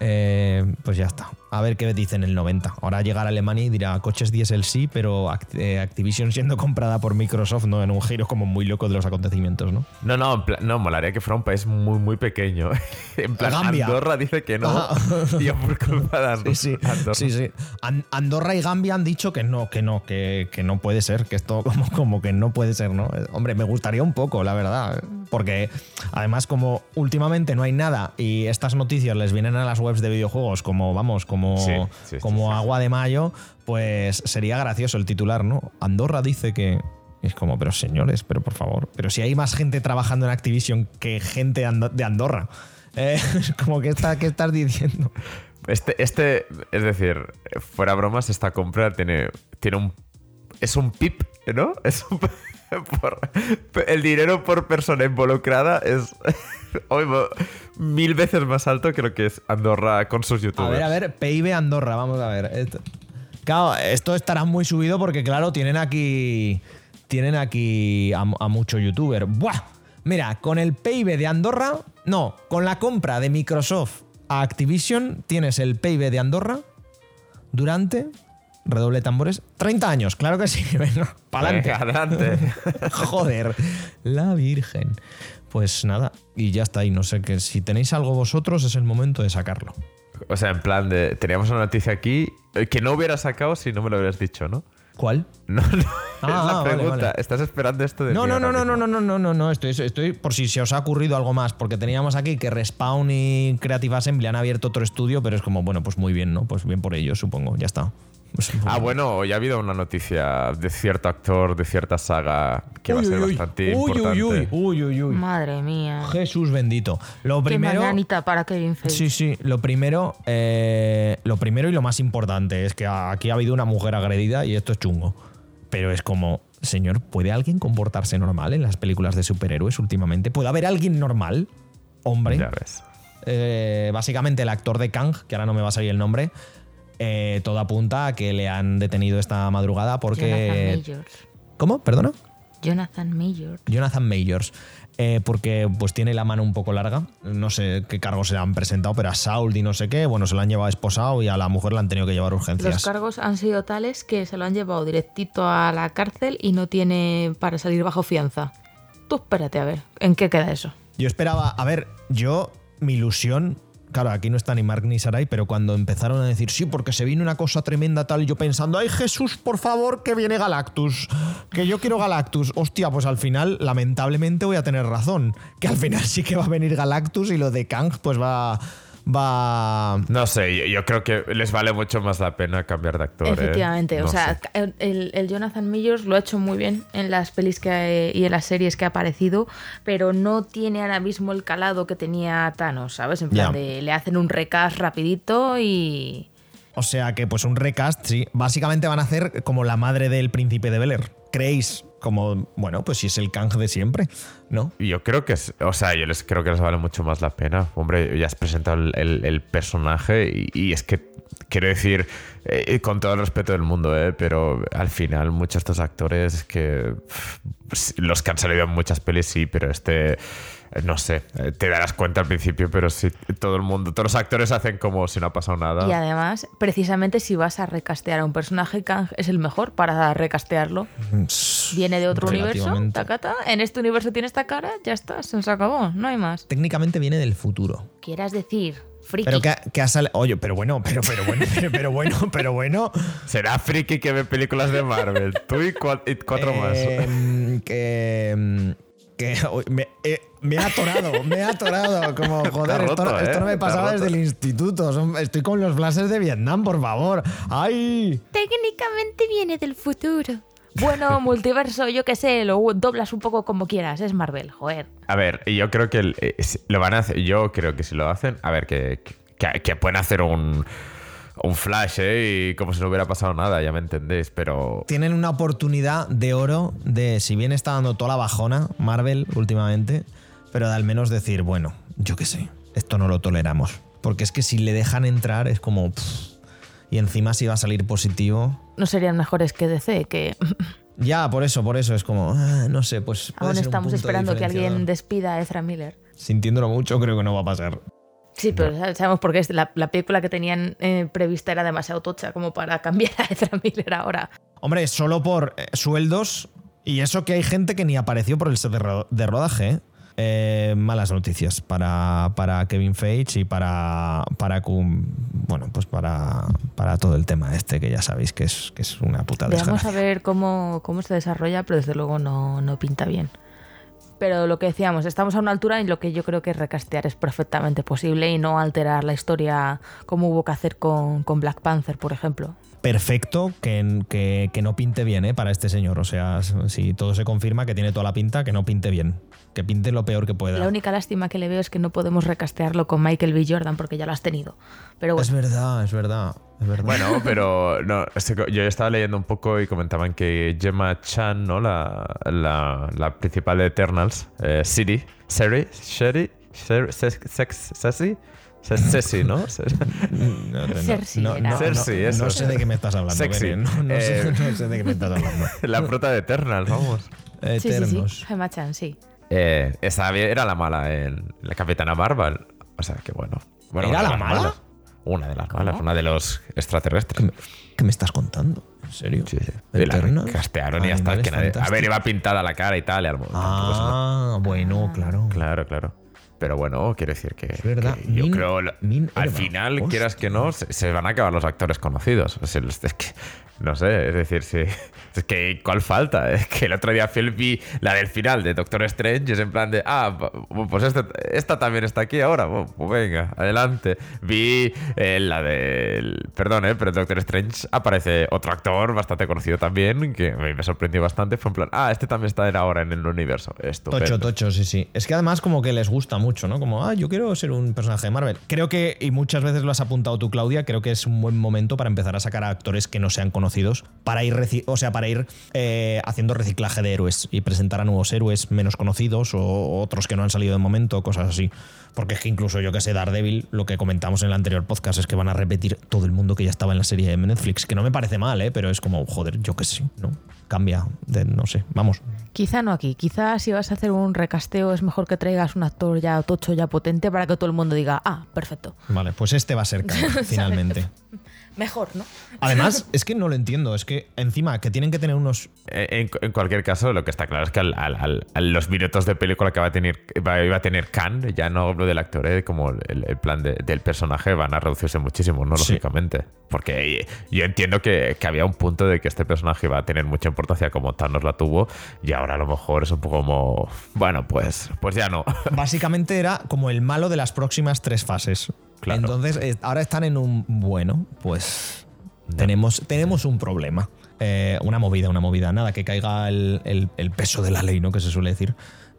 Eh, pues ya está. A ver qué dicen el 90. Ahora llegará Alemania y dirá coches diésel sí, pero Act- eh, Activision siendo comprada por Microsoft, ¿no? En un giro como muy loco de los acontecimientos, ¿no? No, no, no, molaría que fuera un país muy, muy pequeño. en plan, Gambia. Andorra dice que no. Ah. Tío, por culpa de Andorra. Sí, sí, Andorra. sí, sí. An- Andorra y Gambia han dicho que no, que no, que, que no puede ser, que esto como, como que no puede ser, ¿no? Eh, Hombre, me gustaría un poco, la verdad, porque además como últimamente no hay nada y estas noticias les vienen a las webs de videojuegos como, vamos, como, Sí, sí, sí, como agua de mayo, pues sería gracioso el titular, ¿no? Andorra dice que... Es como, pero señores, pero por favor, pero si hay más gente trabajando en Activision que gente de Andorra. Eh, es como, ¿qué, está, ¿qué estás diciendo? Este, este, es decir, fuera bromas, esta compra tiene, tiene un. Es un pip, ¿no? Es un. por- el dinero por persona involucrada es mil veces más alto que lo que es Andorra con sus A youtubers. ver, a ver, PIB Andorra, vamos a ver. Esto, claro, esto estará muy subido porque, claro, tienen aquí. Tienen aquí a, a mucho youtuber. ¡Buah! Mira, con el PIB de Andorra, no, con la compra de Microsoft a Activision, tienes el PIB de Andorra durante, redoble de tambores, 30 años. Claro que sí, venga, para Venga, adelante. Joder, la Virgen. Pues nada, y ya está. Y no sé que si tenéis algo vosotros, es el momento de sacarlo. O sea, en plan de. Teníamos una noticia aquí eh, que no hubiera sacado si no me lo hubieras dicho, ¿no? ¿Cuál? No, no. es Ah, la ah, vale, pregunta. vale. ¿Estás esperando esto de No, no, no, no, no, no, no, no, no, no. Estoy, estoy por si se os ha ocurrido algo más, porque teníamos aquí que Respawn y Creative Assembly han abierto otro estudio, pero es como, bueno, pues muy bien, ¿no? Pues bien por ellos, supongo, ya está. Pues, Ah, bueno, ya ha habido una noticia de cierto actor de cierta saga que va a ser uy, bastante Uy, importante. uy, uy, uy, uy, uy. Madre mía. Jesús bendito. Lo Qué primero. mañanita para Kevin Feige. Sí, sí. Lo primero, eh, lo primero y lo más importante es que aquí ha habido una mujer agredida y esto es chungo. Pero es como, señor, ¿puede alguien comportarse normal en las películas de superhéroes últimamente? ¿Puede haber alguien normal? Hombre. Ya ves. Eh, básicamente el actor de Kang, que ahora no me va a salir el nombre, eh, todo apunta a que le han detenido esta madrugada porque... Jonathan Majors. ¿Cómo? ¿Perdona? Jonathan Majors. Jonathan Majors. eh, porque pues tiene la mano un poco larga. No sé qué cargos se le han presentado, pero a Saul y no sé qué, bueno, se lo han llevado esposado y a la mujer la han tenido que llevar a Los urgencias. cargos han sido tales que se lo han llevado directito a la cárcel y no tiene para salir bajo fianza. Tú espérate a ver, ¿en qué queda eso? Yo esperaba, a ver, yo, mi ilusión. Claro, aquí no está ni Mark ni Sarai, pero cuando empezaron a decir sí, porque se viene una cosa tremenda tal, yo pensando, ay Jesús, por favor, que viene Galactus, que yo quiero Galactus. Hostia, pues al final, lamentablemente voy a tener razón, que al final sí que va a venir Galactus y lo de Kang, pues va, va, No sé, yo, yo creo que les vale mucho más la pena cambiar de actor. ¿eh? Efectivamente, No o sea, el, el Jonathan Majors lo ha hecho muy bien en las pelis que ha- y en las series que ha aparecido, pero no tiene ahora mismo el calado que tenía Thanos, ¿sabes? En plan de le hacen un recast rapidito y... O sea que, pues un recast, sí. Básicamente van a hacer como la madre del príncipe de Bel Air. ¿Creéis? Como, bueno, pues si es el Kang de siempre, ¿no? Yo creo que es, o sea, yo les creo que les vale mucho más la pena. Hombre, ya has presentado el, el- personaje y, es que quiero decir, eh, con todo el respeto del mundo, eh, pero al final muchos de estos actores es que los que han salido en muchas pelis sí, pero este no sé, eh, te darás cuenta al principio, pero sí, todo el mundo, todos los actores hacen como si no ha pasado nada. Y además, precisamente si vas a recastear a un personaje, Kang es el mejor para recastearlo. Viene de otro universo, tacata. En este universo tiene esta cara, ya está, se nos acabó, no hay más. Técnicamente viene del futuro. Quieras decir, friki. Pero que, ha- que ha salido. Oye, pero bueno, pero, pero bueno, pero, pero bueno, pero bueno. Será friki que ve películas de Marvel. Tú y, cua- y cuatro más. Em, que. Me, eh, me ha atorado, me ha atorado. Como, joder, roto, esto, esto no ¿eh? me pasaba desde el instituto. Son- estoy con los flashes de Vietnam, por favor. ¡Ay! Técnicamente viene del futuro. Bueno, multiverso, yo qué sé, lo doblas un poco como quieras, es Marvel, joder. A ver, y yo creo que el- eh, lo van a hacer. Yo creo que si lo hacen, a ver, que, que, que pueden hacer un, un flash, ¿eh? Y como si no hubiera pasado nada, ya me entendéis, pero. Tienen una oportunidad de oro de, si bien está dando toda la bajona Marvel últimamente, pero de al menos decir, bueno, yo qué sé, esto no lo toleramos. Porque es que si le dejan entrar es como... pff, y encima si va a salir positivo... No serían mejores que DC, que Ya, por eso, por eso es como, ah, no sé, pues... puede aún ser un estamos punto esperando que alguien despida a Ezra Miller. Sintiéndolo mucho, creo que no va a pasar. Sí, pero sa- sabemos por qué es la, la película que tenían eh, prevista era demasiado tocha como para cambiar a Ezra Miller ahora. Hombre, solo por eh, sueldos y eso que hay gente que ni apareció por el set de, ro- de rodaje. ¿eh? Eh, malas noticias para, para Kevin Feige y para para bueno pues para, para todo el tema este que ya sabéis que es, que es una puta Veamos a desgracia. ver cómo, cómo se desarrolla, pero desde luego no, no pinta bien. Pero lo que decíamos, estamos a una altura en lo que yo creo que recastear es perfectamente posible y no alterar la historia como hubo que hacer con, con Black Panther, por ejemplo. Perfecto que, que, no pinte bien ¿eh? para este señor. O sea, si todo se confirma que tiene toda la pinta, que no pinte bien. Que pinte lo peor que pueda. La única lástima que le veo es que no podemos recastearlo con Michael B. Jordan porque ya lo has tenido. Pero Es bueno, verdad, es verdad. Es verdad. Bueno, pero no, yo estaba leyendo un poco y comentaban que Gemma Chan, ¿no? La, la, la principal de Eternals, eh, Siri, Siri, Sherry, Sher- Sex, Sex- Sassy, Se- Ceci, ¿no? Se- No, no, Cersei no, no, Cersei, no, eso. no sé de qué me estás hablando. Sexy. No, no sé, no sé de qué me estás hablando. la prota de Eternals, vamos. sí, sí, sí. Eternos. Gemma Chan, sí. Eh, esa era la mala en la Capitana Marvel. O sea, que bueno. bueno ¿Era la mala? Una de las malas, una de los extraterrestres. ¿Qué me, estás contando? ¿En serio? Sí, sí. castearon y hasta que nadie. A ver, iba pintada la cara y tal. Y ah, bueno, claro. Claro, claro. Pero bueno, quiere decir que, verdad. yo creo al final, quieras que no, se, van a acabar los actores conocidos. es que no sé, es decir, sí. Es que, ¿cuál falta? Es que el otro día vi la del final de Doctor Strange es en plan de, ah, pues este, esta también está aquí ahora. Pues venga, adelante. Vi eh, la del. Perdón, eh, pero en Doctor Strange aparece otro actor bastante conocido también, que me sorprendió bastante. Fue en plan, ah, este también está ahora en el universo. Esto. Tocho, tocho, sí, sí. Es que además, como que les gusta mucho, ¿no? Como, ah, yo quiero ser un personaje de Marvel. Creo que, y muchas veces lo has apuntado tú, Claudia, creo que es un buen momento para empezar a sacar a actores que no sean conocidos para ir, o sea, para ir eh, haciendo reciclaje de héroes y presentar a nuevos héroes menos conocidos o otros que no han salido de momento, cosas así. Porque es que incluso yo que sé, Daredevil, lo que comentamos en el anterior podcast es que van a repetir todo el mundo que ya estaba en la serie de Netflix, que no me parece mal, ¿eh? pero es como, joder, yo que sé, ¿no? Cambia, de, no sé, vamos. Quizá no aquí, quizá si vas a hacer un recasteo es mejor que traigas un actor ya tocho, ya potente para que todo el mundo diga, ah, perfecto. Vale, pues este va a ser finalmente mejor, ¿no? Además, es que no lo entiendo. Es que encima que tienen que tener unos. Eh, en, cualquier caso, lo que está claro es que al, los minutos de película que va a tener, va, a tener Khan, ya no hablo del actor, eh, como el, plan del personaje, van a reducirse muchísimo, ¿no? Lógicamente. Porque yo entiendo que, había un punto de que este personaje iba a tener mucha importancia como Thanos la tuvo, y ahora a lo mejor es un poco como. Bueno, pues, pues ya no. Básicamente era como el malo de las próximas tres fases. Entonces, eh, ahora están en un bueno, pues tenemos, tenemos un problema. Eh, una movida, una movida. Nada, que caiga el, peso de la ley, ¿no? Que se suele decir.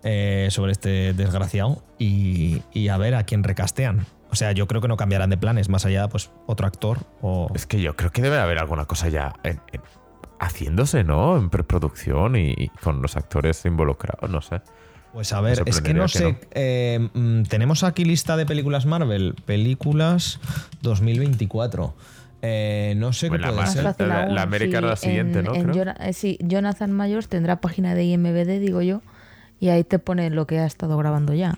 Eh, sobre este desgraciado y, a ver a quién recastean. O sea, yo creo que no cambiarán de planes, más allá, pues, otro actor o. Es que yo creo que debe haber alguna cosa ya haciéndose, ¿no? En preproducción y con los actores involucrados, no sé. Pues a ver, es que no sé. Eh, mm, tenemos aquí lista de películas Marvel. Películas 2024. Eh, no sé qué puede la, ser. La, América la siguiente, ¿no? Eh, sí, Jonathan Mayors tendrá página de IMBD, digo yo, y ahí te pone lo que ha estado grabando ya.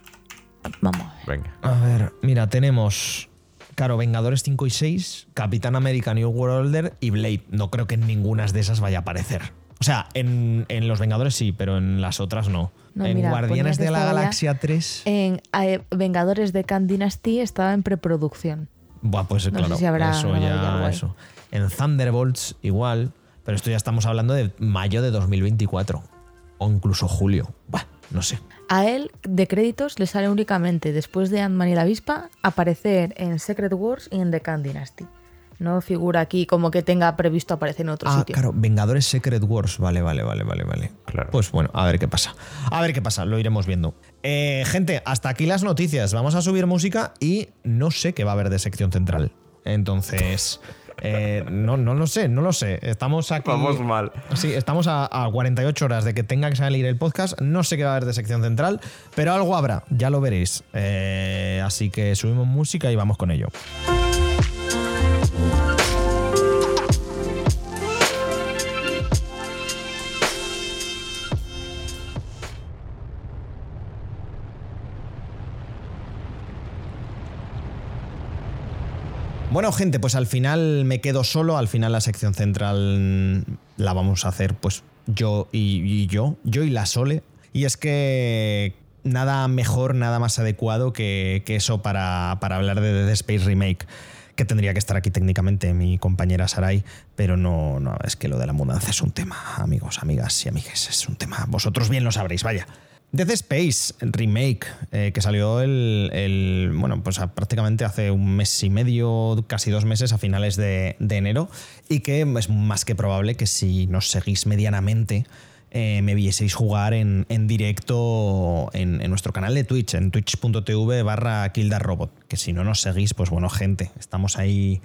Vamos a ver. Venga. A ver, mira, tenemos. Claro, Vengadores 5 y 6, Capitán América New World Order y Blade. No creo que en ninguna de esas vaya a aparecer. O sea, en, en Los Vengadores sí, pero en las otras no en Guardianes de la Galaxia 3. En eh, Vengadores de Khan Dynasty estaba en preproducción. Buah, pues claro, eso ya. Eso. En Thunderbolts igual, pero esto ya estamos hablando de mayo de 2024 o incluso julio. Buah, no sé. A él, de créditos, le sale únicamente, después de Ant-Man y la avispa, aparecer en Secret Wars y en The Khan Dynasty. No figura aquí como que tenga previsto aparecer en otro ah, sitio. Claro, Vengadores Secret Wars. Vale, vale, vale, vale, vale. Claro. Pues bueno, a ver qué pasa. A ver qué pasa, lo iremos viendo. Eh, gente, hasta aquí las noticias. Vamos a subir música y no sé qué va a haber de sección central. Entonces. Eh, no, no lo sé, no lo sé. Estamos aquí. Vamos mal. Sí, estamos a, 48 horas de que tenga que salir el podcast. No sé qué va a haber de sección central, pero algo habrá, ya lo veréis. Eh, así que subimos música y vamos con ello. Bueno, gente, pues al final me quedo solo. Al final la sección central la vamos a hacer pues yo y, yo, yo y la Sole. Y es que nada mejor, nada más adecuado que, eso para, hablar de The Space Remake que tendría que estar aquí técnicamente mi compañera Sarai, pero no, no, es que lo de la mudanza es un tema, amigos, amigas y amigues, es un tema. Vosotros bien lo sabréis, vaya. Death Space Remake, eh, que salió el, bueno, pues prácticamente hace un mes y medio, casi dos meses, a finales de, enero, y que es más que probable que si nos seguís medianamente, eh, me vieseis jugar en, directo en, nuestro canal de Twitch, en twitch.tv barra Robot, que si no nos seguís, pues bueno, gente, estamos ahí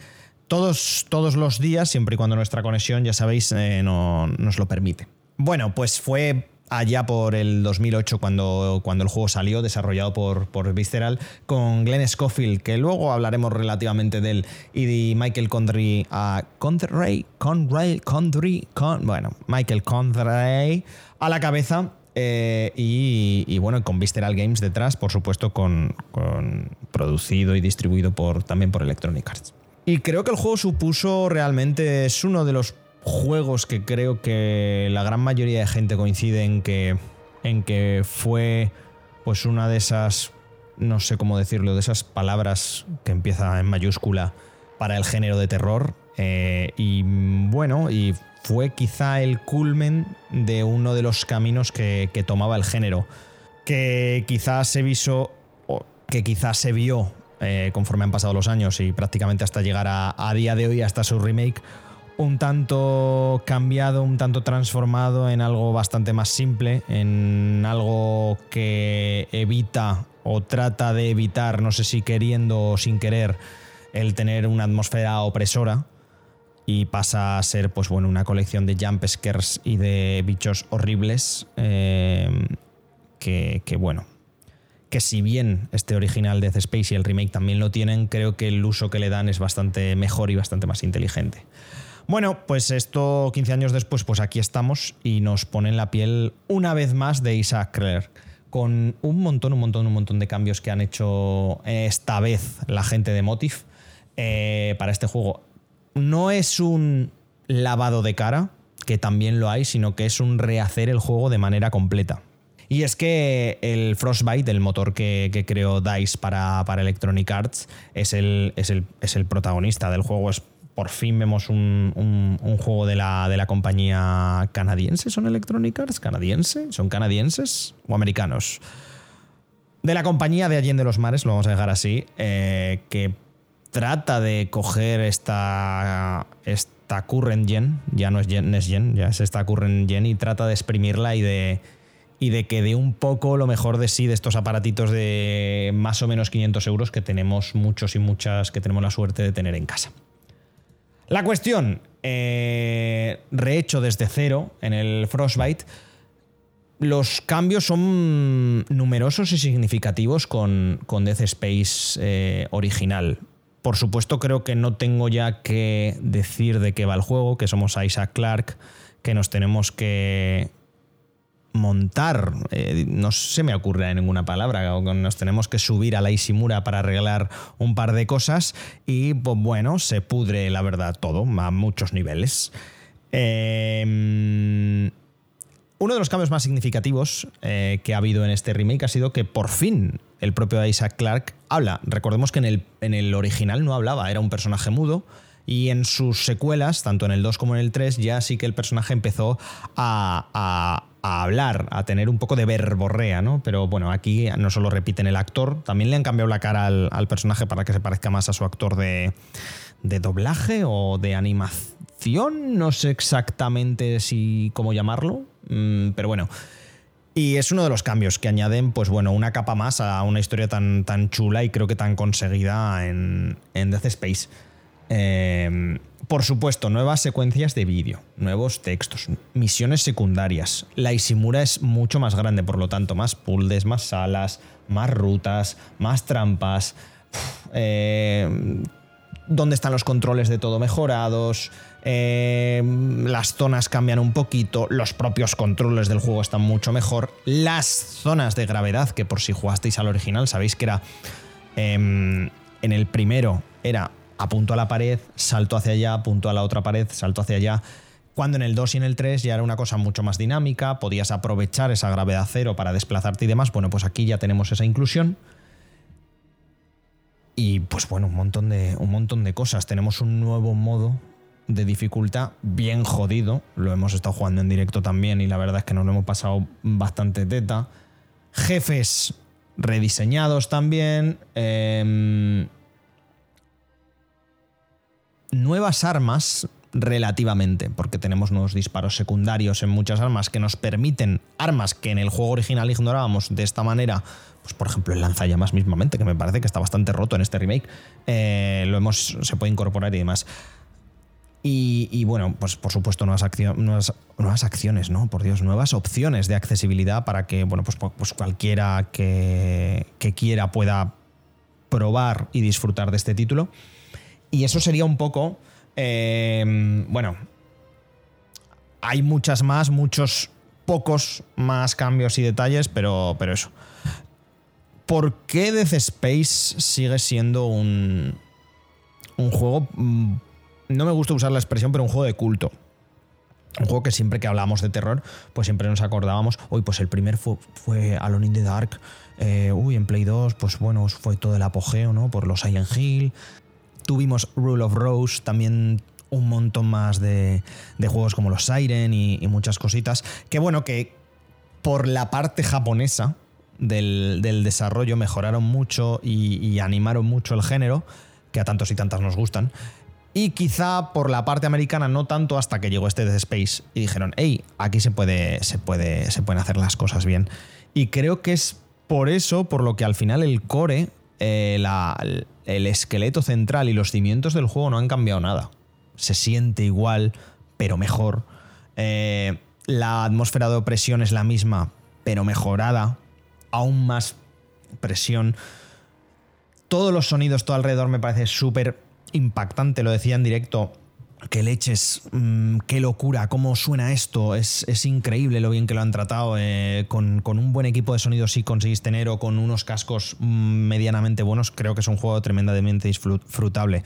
todos, todos los días, siempre y cuando nuestra conexión, ya sabéis, eh, no, nos lo permite. Bueno, pues fue allá por el 2008 cuando, cuando el juego salió, desarrollado por, por Visceral, con Glenn Schofield, que luego hablaremos relativamente de él, y de Michael Condry, a Condry, Condry, Condry, bueno, Michael a la cabeza. Eh, y, bueno, con Visceral Games detrás, por supuesto, con, producido y distribuido por, también por Electronic Arts. Y creo que el juego supuso realmente, es uno de los juegos que creo que la gran mayoría de gente coincide en que, en que fue pues una de esas, no sé cómo decirlo, de esas palabras que empieza en mayúscula para el género de terror. Eh, y bueno, y fue quizá el culmen de uno de los caminos que, tomaba el género, que quizás se viso, que quizás se vio eh, conforme han pasado los años y prácticamente hasta llegar a, a día de hoy, hasta su remake, un tanto cambiado, un tanto transformado en algo bastante más simple, en algo que evita o trata de evitar, no sé si queriendo o sin querer, el tener una atmósfera opresora y pasa a ser pues bueno una colección de jump scares y de bichos horribles eh, que, que, bueno que si bien este original Death Space y el remake también lo tienen creo que el uso que le dan es bastante mejor y bastante más inteligente bueno, pues esto 15 años después, pues aquí estamos y nos pone en la piel una vez más de Isaac Clerk con un montón, un montón, un montón de cambios que han hecho esta vez la gente de Motive eh, para este juego no es un lavado de cara, que también lo hay, sino que es un rehacer el juego de manera completa. Y es que el Frostbite, el motor que, creó DICE para, para, Electronic Arts, es el, es, el, protagonista del juego. Es, por fin vemos un, juego de la, de la, compañía canadiense. ¿Son Electronic Arts? ¿Canadiense? ¿Son canadienses o americanos? De la compañía de Allende los Mares, lo vamos a dejar así, eh, que trata de coger esta, esta current gen, ya no es gen, gen, ya es esta current gen y trata de exprimirla y de, y de que dé un poco lo mejor de sí de estos aparatitos de más o menos 500 euros que tenemos muchos y muchas que tenemos la suerte de tener en casa. La cuestión, eh, rehecho desde cero en el Frostbite, los cambios son numerosos y significativos con, con Death Space eh, original. Por supuesto, creo que no tengo ya que decir de qué va el juego, que somos Isaac Clark, que nos tenemos que montar, eh, no se me ocurre ninguna palabra, nos tenemos que subir a la Isimura para arreglar un par de cosas y pues bueno, se pudre la verdad todo a muchos niveles. Eh, uno de los cambios más significativos eh, que ha habido en este remake ha sido que por fin el propio Isaac Clarke habla. Recordemos que en el, en el original no hablaba, era un personaje mudo. Y en sus secuelas, tanto en el 2 como en el 3, ya sí que el personaje empezó a, hablar, a tener un poco de verborrea, ¿no? Pero bueno, aquí no solo repiten el actor, también le han cambiado la cara al, personaje para que se parezca más a su actor de, de doblaje o de animación. No sé exactamente si cómo llamarlo. Mm, pero bueno. Y es uno de los cambios que añaden, pues bueno, una capa más a una historia tan, tan chula y creo que tan conseguida en, Death Space. Em, por supuesto, nuevas secuencias de vídeo, nuevos textos, misiones secundarias. La Isimura es mucho más grande, por lo tanto, más puldes, más salas, más rutas, más trampas. Eh, ¿Dónde están los controles de todo mejorados? Eh, las zonas cambian un poquito, los propios controles del juego están mucho mejor, las zonas de gravedad, que por si jugasteis al original sabéis que era em, en el primero era apunto a la pared, salto hacia allá, apunto a la otra pared, salto hacia allá. Cuando en el 2 y en el 3 ya era una cosa mucho más dinámica, podías aprovechar esa gravedad cero para desplazarte y demás. Bueno, pues aquí ya tenemos esa inclusión. Y pues bueno, un montón de, un montón de cosas. Tenemos un nuevo modo de dificultad bien jodido. Lo hemos estado jugando en directo también y la verdad es que nos lo hemos pasado bastante teta. Jefes rediseñados también. Em, nuevas armas relativamente, porque tenemos nuevos disparos secundarios en muchas armas que nos permiten armas que en el juego original ignorábamos de esta manera. Pues por ejemplo el lanzallamas mismamente, que me parece que está bastante roto en este remake. Eh, lo hemos. se puede incorporar y demás. Y, bueno, pues por supuesto nuevas, nuevas, acciones, ¿no? Por Dios, nuevas opciones de accesibilidad para que, bueno, pues, pues cualquiera que, quiera pueda probar y disfrutar de este título. Y eso sería un poco, eh, bueno, hay muchas más, muchos pocos más cambios y detalles, pero, pero eso. ¿Por qué Death Space sigue siendo un, un juego... Mm, no me gusta usar la expresión, pero un juego de culto? Un juego que siempre que hablábamos de terror, pues siempre nos acordábamos, uy, pues el primer fue, fue Alone in the Dark, eh, uy, en Play 2, pues bueno, fue todo el apogeo, ¿no? Por los Silent Hill. Tuvimos Rule of Rose, también un montón más de, juegos como los Siren y, muchas cositas. Que bueno, que por la parte japonesa del, desarrollo mejoraron mucho y, animaron mucho el género, que a tantos y tantas nos gustan. Y quizá por la parte americana no tanto hasta que llegó este Dead Space y dijeron, hey, aquí se, puede, se, puede, se pueden hacer las cosas bien. Y creo que es por eso, por lo que al final el core, eh, el esqueleto central y los cimientos del juego no han cambiado nada se siente igual, pero mejor. Eh, la atmósfera de opresión es la misma, pero mejorada. Aún más presión. Todos los sonidos, todo alrededor me parece súper impactante. Lo decía en directo. Qué leches, mm, qué locura, cómo suena esto. Es, increíble lo bien que lo han tratado. Eh, con, un buen equipo de sonido si conseguís tener o con unos cascos mm, medianamente buenos, creo que es un juego tremendamente disfrutable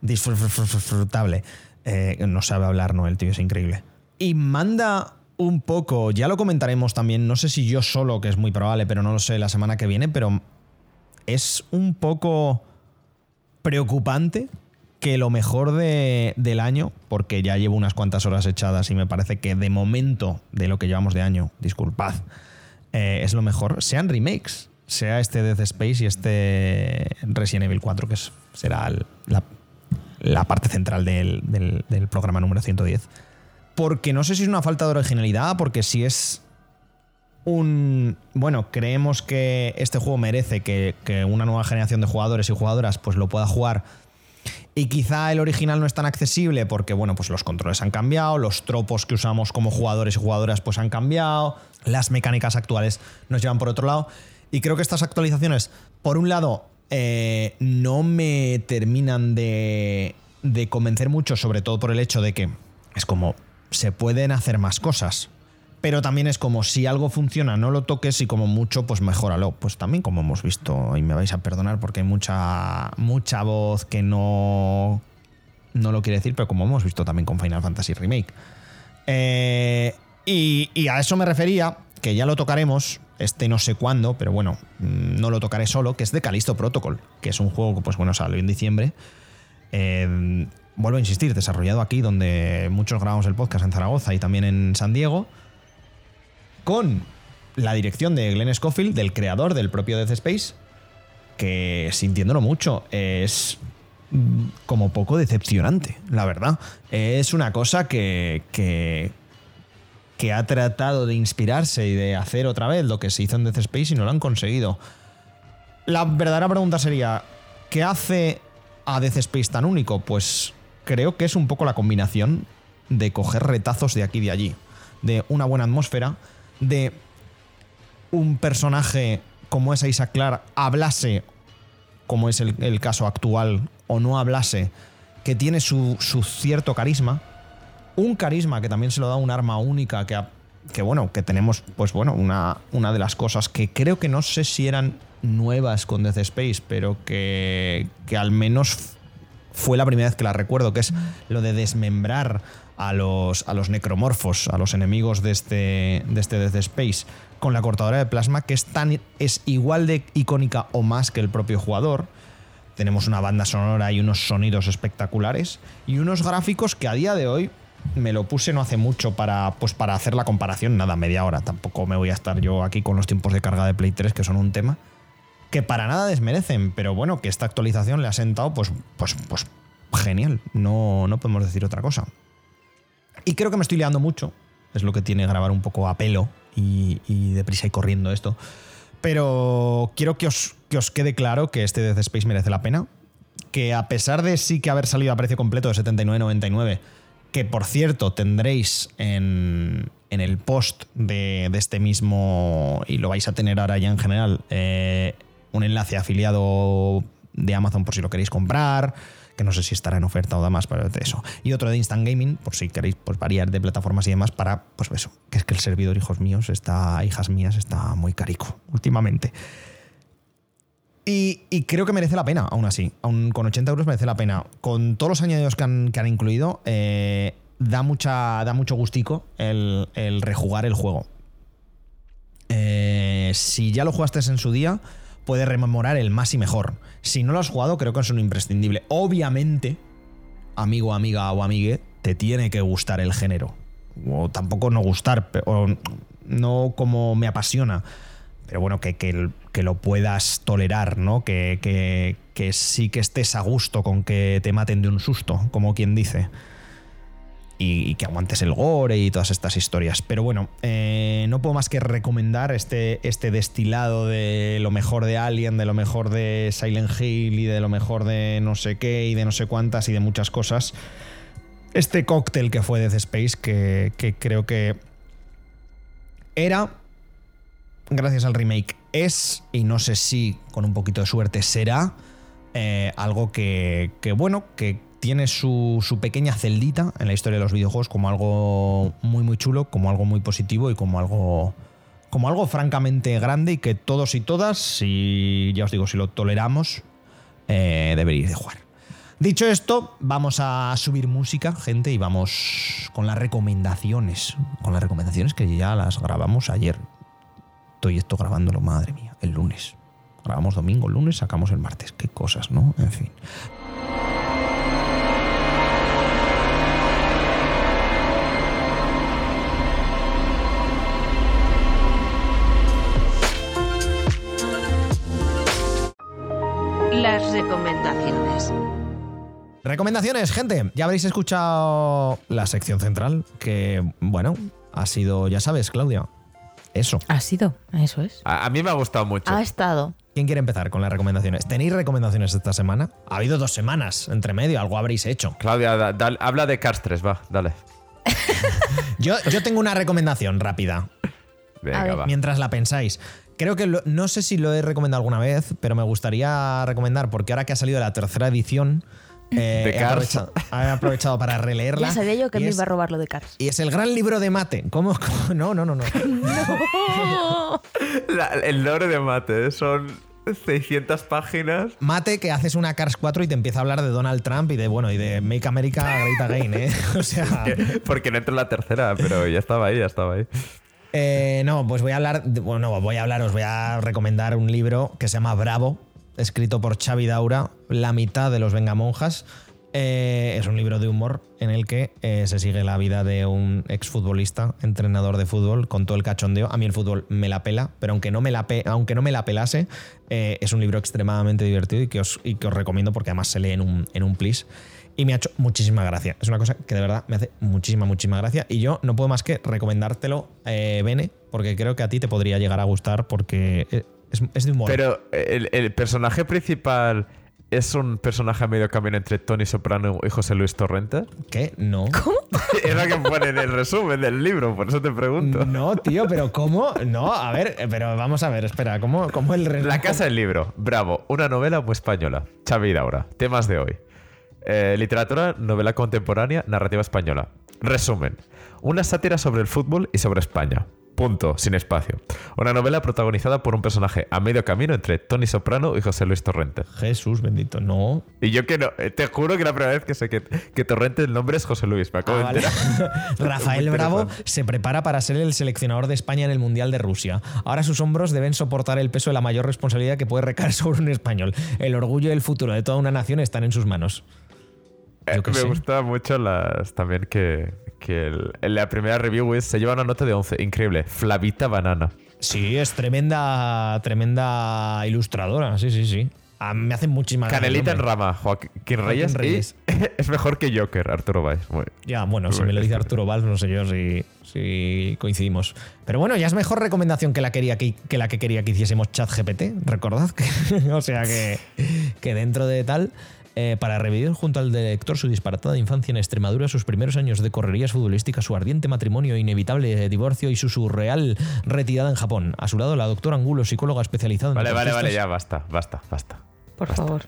disfrutable. Eh, no sabe hablar, ¿no? El tío es increíble. Y manda un poco, ya lo comentaremos también, no sé si yo solo, que es muy probable, pero no lo sé la semana que viene, pero es un poco preocupante que lo mejor del año, porque ya llevo unas cuantas horas echadas y me parece que de momento de lo que llevamos de año, disculpad, eh, es lo mejor, sean remakes. Sea este Death Space y este Resident Evil 4, que será la la parte central del, programa número 110. Porque no sé si es una falta de originalidad, porque si es un... Bueno, creemos que este juego merece que, una nueva generación de jugadores y jugadoras pues lo pueda jugar. Y quizá el original no es tan accesible porque, bueno, pues los controles han cambiado, los tropos que usamos como jugadores y jugadoras pues han cambiado, las mecánicas actuales nos llevan por otro lado. Y creo que estas actualizaciones, por un lado, eh, no me terminan de, de convencer mucho, sobre todo por el hecho de que es como se pueden hacer más cosas. Pero también es como si algo funciona, no lo toques y como mucho, pues mejóralo. Pues también como hemos visto, y me vais a perdonar porque hay mucha, mucha voz que no, no lo quiere decir, pero como hemos visto también con Final Fantasy Remake. Eh, y, a eso me refería, que ya lo tocaremos, este no sé cuándo, pero bueno, mm, no lo tocaré solo, que es de Callisto Protocol, que es un juego que pues bueno salió en diciembre. Eh, vuelvo a insistir, desarrollado aquí donde muchos grabamos el podcast en Zaragoza y también en San Diego, con la dirección de Glenn Scofield, del creador del propio Death Space, que sintiéndolo mucho es como poco decepcionante, la verdad. Es una cosa que, que, que ha tratado de inspirarse y de hacer otra vez lo que se hizo en Death Space y no lo han conseguido. La verdadera pregunta sería, ¿qué hace a Death Space tan único? Pues creo que es un poco la combinación de coger retazos de aquí y de allí, de una buena atmósfera, de un personaje como es Isaac Clarke hablase, como es el, caso actual, o no hablase, que tiene su, su cierto carisma, un carisma que también se lo da un arma única que, que bueno, que tenemos, pues bueno, una, una de las cosas que creo que no sé si eran nuevas con Death Space, pero que, que al menos fue la primera vez que la recuerdo, que es lo de desmembrar a los, a los necromorfos, a los enemigos de este, de este Death Space, con la cortadora de plasma, que es, tan, es igual de icónica o más que el propio jugador. Tenemos una banda sonora y unos sonidos espectaculares y unos gráficos que a día de hoy me lo puse no hace mucho para, pues para hacer la comparación, nada, media hora. Tampoco me voy a estar yo aquí con los tiempos de carga de Play 3, que son un tema. Que para nada desmerecen, pero bueno, que esta actualización le ha sentado, pues, pues, pues genial. No, no podemos decir otra cosa. Y creo que me estoy liando mucho. Es lo que tiene grabar un poco a pelo y, y deprisa y corriendo esto. Pero quiero que os, que os quede claro que este Death Space merece la pena. Que a pesar de sí que haber salido a precio completo de 79.99 que por cierto tendréis en, el post de, este mismo, y lo vais a tener ahora ya en general, eh, un enlace afiliado de Amazon por si lo queréis comprar, que no sé si estará en oferta o da más, pero eso. Y otro de Instant Gaming, por si queréis pues, variar de plataformas y demás, para, pues eso, que es que el servidor, hijos míos, está, hijas mías, está muy carico últimamente. Y, creo que merece la pena, aún así. Aún con 80 euros merece la pena. Con todos los añadidos que han, incluido, eh, da, mucha, da mucho gustico el, rejugar el juego. Eh, si ya lo jugaste en su día, puedes rememorar el más y mejor. Si no lo has jugado, creo que es un imprescindible. Obviamente, amigo, amiga o amigue, te tiene que gustar el género. O tampoco no gustar, o no como me apasiona pero bueno, que, que, lo puedas tolerar, ¿no? Que, que, sí que estés a gusto con que te maten de un susto, como quien dice. Y, que aguantes el gore y todas estas historias. Pero bueno, eh, no puedo más que recomendar este, este destilado de lo mejor de Alien, de lo mejor de Silent Hill y de lo mejor de no sé qué y de no sé cuántas y de muchas cosas. Este cóctel que fue Death Space, que, que creo que era gracias al remake, es, y no sé si con un poquito de suerte será, eh, algo que, bueno, que tiene su, pequeña celdita en la historia de los videojuegos como algo muy, muy chulo, como algo muy positivo y como algo, como algo francamente grande y que todos y todas, si ya os digo, si lo toleramos, eh, deberíais de jugar. Dicho esto, vamos a subir música, gente, y vamos con las recomendaciones. Con las recomendaciones que ya las grabamos ayer estoy esto grabándolo, madre mía, el lunes. Grabamos domingo, el lunes, sacamos el martes. Qué cosas, ¿no? En fin. Recomendaciones, gente. Ya habréis escuchado la sección central, que, bueno, ha sido, ya sabes, Claudia, eso. Ha sido, eso es. A, mí me ha gustado mucho. Ha estado. ¿Quién quiere empezar con las recomendaciones? ¿Tenéis recomendaciones esta semana? Ha habido dos semanas entre medio, algo habréis hecho. Claudia, habla de Cars 3, va, dale. yo, yo tengo una recomendación rápida. Venga, va. Mientras la pensáis. Creo que no sé si lo he recomendado alguna vez, pero me gustaría recomendar, porque ahora que ha salido la tercera edición, eh, de Cars. He aprovechado, para releerla. Ya sabía yo que me iba a robar lo de Cars. Y es el gran libro de mate. ¿Cómo? No, no, no, no. el libro de mate son 600 páginas. Mate que haces una Cars 4 y te empieza a hablar de Donald Trump y de, bueno, y de Make America Great Again, ¿eh? O sea... porque no entro en la tercera, pero ya estaba ahí, ya estaba ahí. Eh, no, pues voy a hablar, bueno, voy a hablar, os voy a recomendar un libro que se llama Bravo, escrito por Xavi Daura, La mitad de los Vengamonjas. Eh, es un libro de humor en el que eh, se sigue la vida de un exfutbolista, entrenador de fútbol, con todo el cachondeo. A mí el fútbol me la pela, pero aunque no me la, aunque no me la pelase, eh, es un libro extremadamente divertido y que, os, recomiendo porque además se lee en un, en un plis. Y me ha hecho muchísima gracia. Es una cosa que de verdad me hace muchísima, muchísima gracia. Y yo no puedo más que recomendártelo, Bene, porque creo que a ti te podría llegar a gustar porque es, de humor. Pero el, personaje principal es un personaje a medio camino entre Tony Soprano y José Luis Torrente. ¿Qué? No. ¿Cómo? es lo que pone en el resumen del libro, por eso te pregunto. No, tío, pero ¿cómo? No, a ver, pero vamos a ver, espera, ¿cómo, cómo el resumen? La casa del libro, bravo, una novela muy española. Xavi Daura, temas de hoy. Eh, literatura, novela contemporánea, narrativa española. Resumen, una sátira sobre el fútbol y sobre España. Punto, sin espacio. Una novela protagonizada por un personaje a medio camino entre Tony Soprano y José Luis Torrente. Jesús bendito, no. Y yo que no, eh, te juro que la primera vez que sé que, que Torrente el nombre es José Luis, me acabo de ah, enterar. Rafael Bravo se prepara para ser el seleccionador de España en el Mundial de Rusia. Ahora sus hombros deben soportar el peso de la mayor responsabilidad que puede recaer sobre un español. El orgullo y el futuro de toda una nación están en sus manos. Eh, me gusta mucho las también que, que la primera review se lleva una nota de 11. Increíble. Flavita Banana. Sí, es tremenda, tremenda ilustradora. Sí, sí, sí. me hacen muchísimas Canelita en rama, Joaquín Reyes. Reyes. es mejor que Joker, Arturo Valls. ya, bueno, si me lo dice Arturo Valls, no sé yo si, si, coincidimos. Pero bueno, ya es mejor recomendación que la, quería que, que la que quería que hiciésemos ChatGPT, recordad. O sea que, que dentro de tal. Eh, para revivir junto al director su disparatada infancia en Extremadura, sus primeros años de correrías futbolísticas, su ardiente matrimonio, inevitable divorcio y su surreal retirada en Japón. A su lado, la doctora Angulo, psicóloga especializada en. Vale, vale, vale, ya basta, basta, basta. Por favor.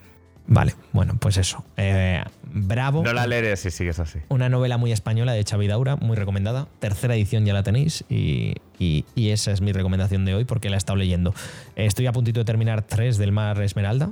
Vale, bueno, pues eso. Eh, bravo. No la leeré si sigues así. Una novela muy española de Xavi Daura, muy recomendada. Tercera edición ya la tenéis y, esa es mi recomendación de hoy porque la he estado leyendo. Estoy a puntito de terminar tres del Mar Esmeralda,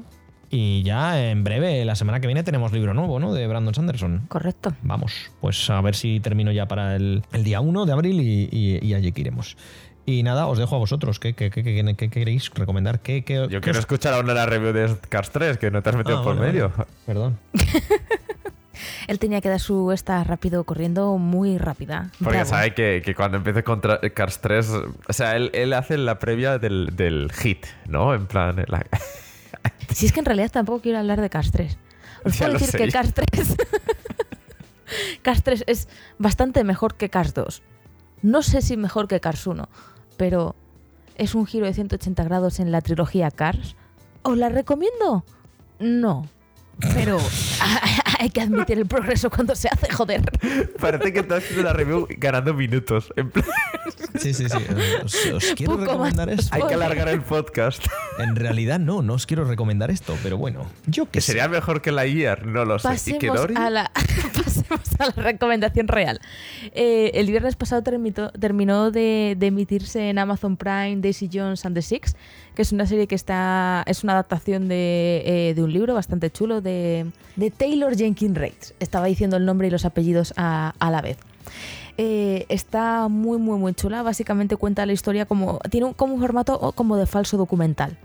y ya en breve, la semana que viene, tenemos libro nuevo, ¿no? De Brandon Sanderson. Correcto. Vamos, pues a ver si termino ya para el, día 1 de abril y, allí que iremos. Y nada, os dejo a vosotros. ¿Qué, qué, queréis recomendar? ¿Qué, Yo quiero escuchar ahora la review de Cars 3, que no te has metido ah, por medio. Perdón. Él tenía que dar su esta rápido corriendo muy rápida. Porque sabe que, cuando empiece contra Cars 3, o sea, él, hace la previa del, hit, ¿no? En plan, si es que en realidad tampoco quiero hablar de Cars 3. Os puedo decir que Cars 3. Cars 3 es bastante mejor que Cars 2. No sé si mejor que Cars 1, pero es un giro de 180 grados en la trilogía Cars. ¿Os la recomiendo? No. Pero hay que admitir el progreso cuando se hace, joder. Parece que estás haciendo la review ganando minutos. Sí, sí, sí. Os, quiero recomendar esto. Hay que alargar el podcast. En realidad no, no os quiero recomendar esto, pero bueno, yo que Sería mejor que la IAR, no lo sé. Pasemos, a la, pasemos a la recomendación real. Eh, el viernes pasado terminó, de, emitirse en Amazon Prime Daisy Jones and the Six, que es una serie que está es una adaptación de, eh, de un libro bastante chulo de, de Taylor Jenkins Reid. Estaba diciendo el nombre y los apellidos a, a la vez. Eh, está muy, muy, muy chula. Básicamente cuenta la historia como. Tiene un, como un formato como de falso documental.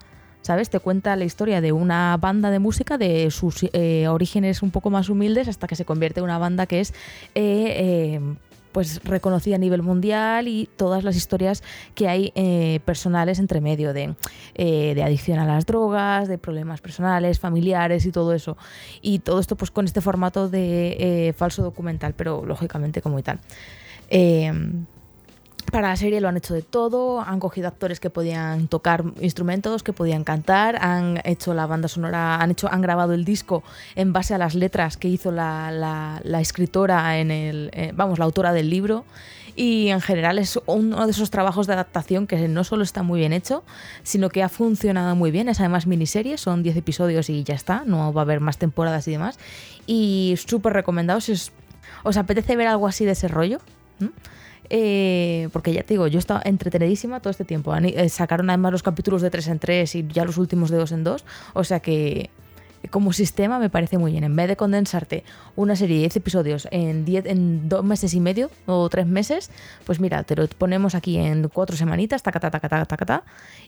¿Sabes? Te cuenta la historia de una banda de música de sus eh, orígenes un poco más humildes hasta que se convierte en una banda que es. Eh, pues reconocida a nivel mundial y todas las historias que hay personales entre medio de, de, adicción a las drogas, de problemas personales, familiares y todo eso. Y todo esto pues con este formato de falso documental, pero lógicamente como y tal. Em, para la serie lo han hecho de todo, han cogido actores que podían tocar instrumentos, que podían cantar, han hecho la banda sonora, han hecho, han grabado el disco en base a las letras que hizo la, escritora en el, eh, vamos, la autora del libro. Y en general es uno de esos trabajos de adaptación que no solo está muy bien hecho, sino que ha funcionado muy bien. Es además miniserie, son 10 episodios y ya está, no va a haber más temporadas y demás. Y súper recomendado si os apetece ver algo así de ese rollo, eh, porque ya te digo, yo estaba entretenidísima todo este tiempo. Eh, sacaron además los capítulos de 3 en 3 y ya los últimos de 2 en 2. O sea que como sistema me parece muy bien. En vez de condensarte una serie de 10 episodios en, 10, en dos meses y medio o tres meses, pues mira, te lo ponemos aquí en cuatro semanitas, taca, taca, taca, taca, taca,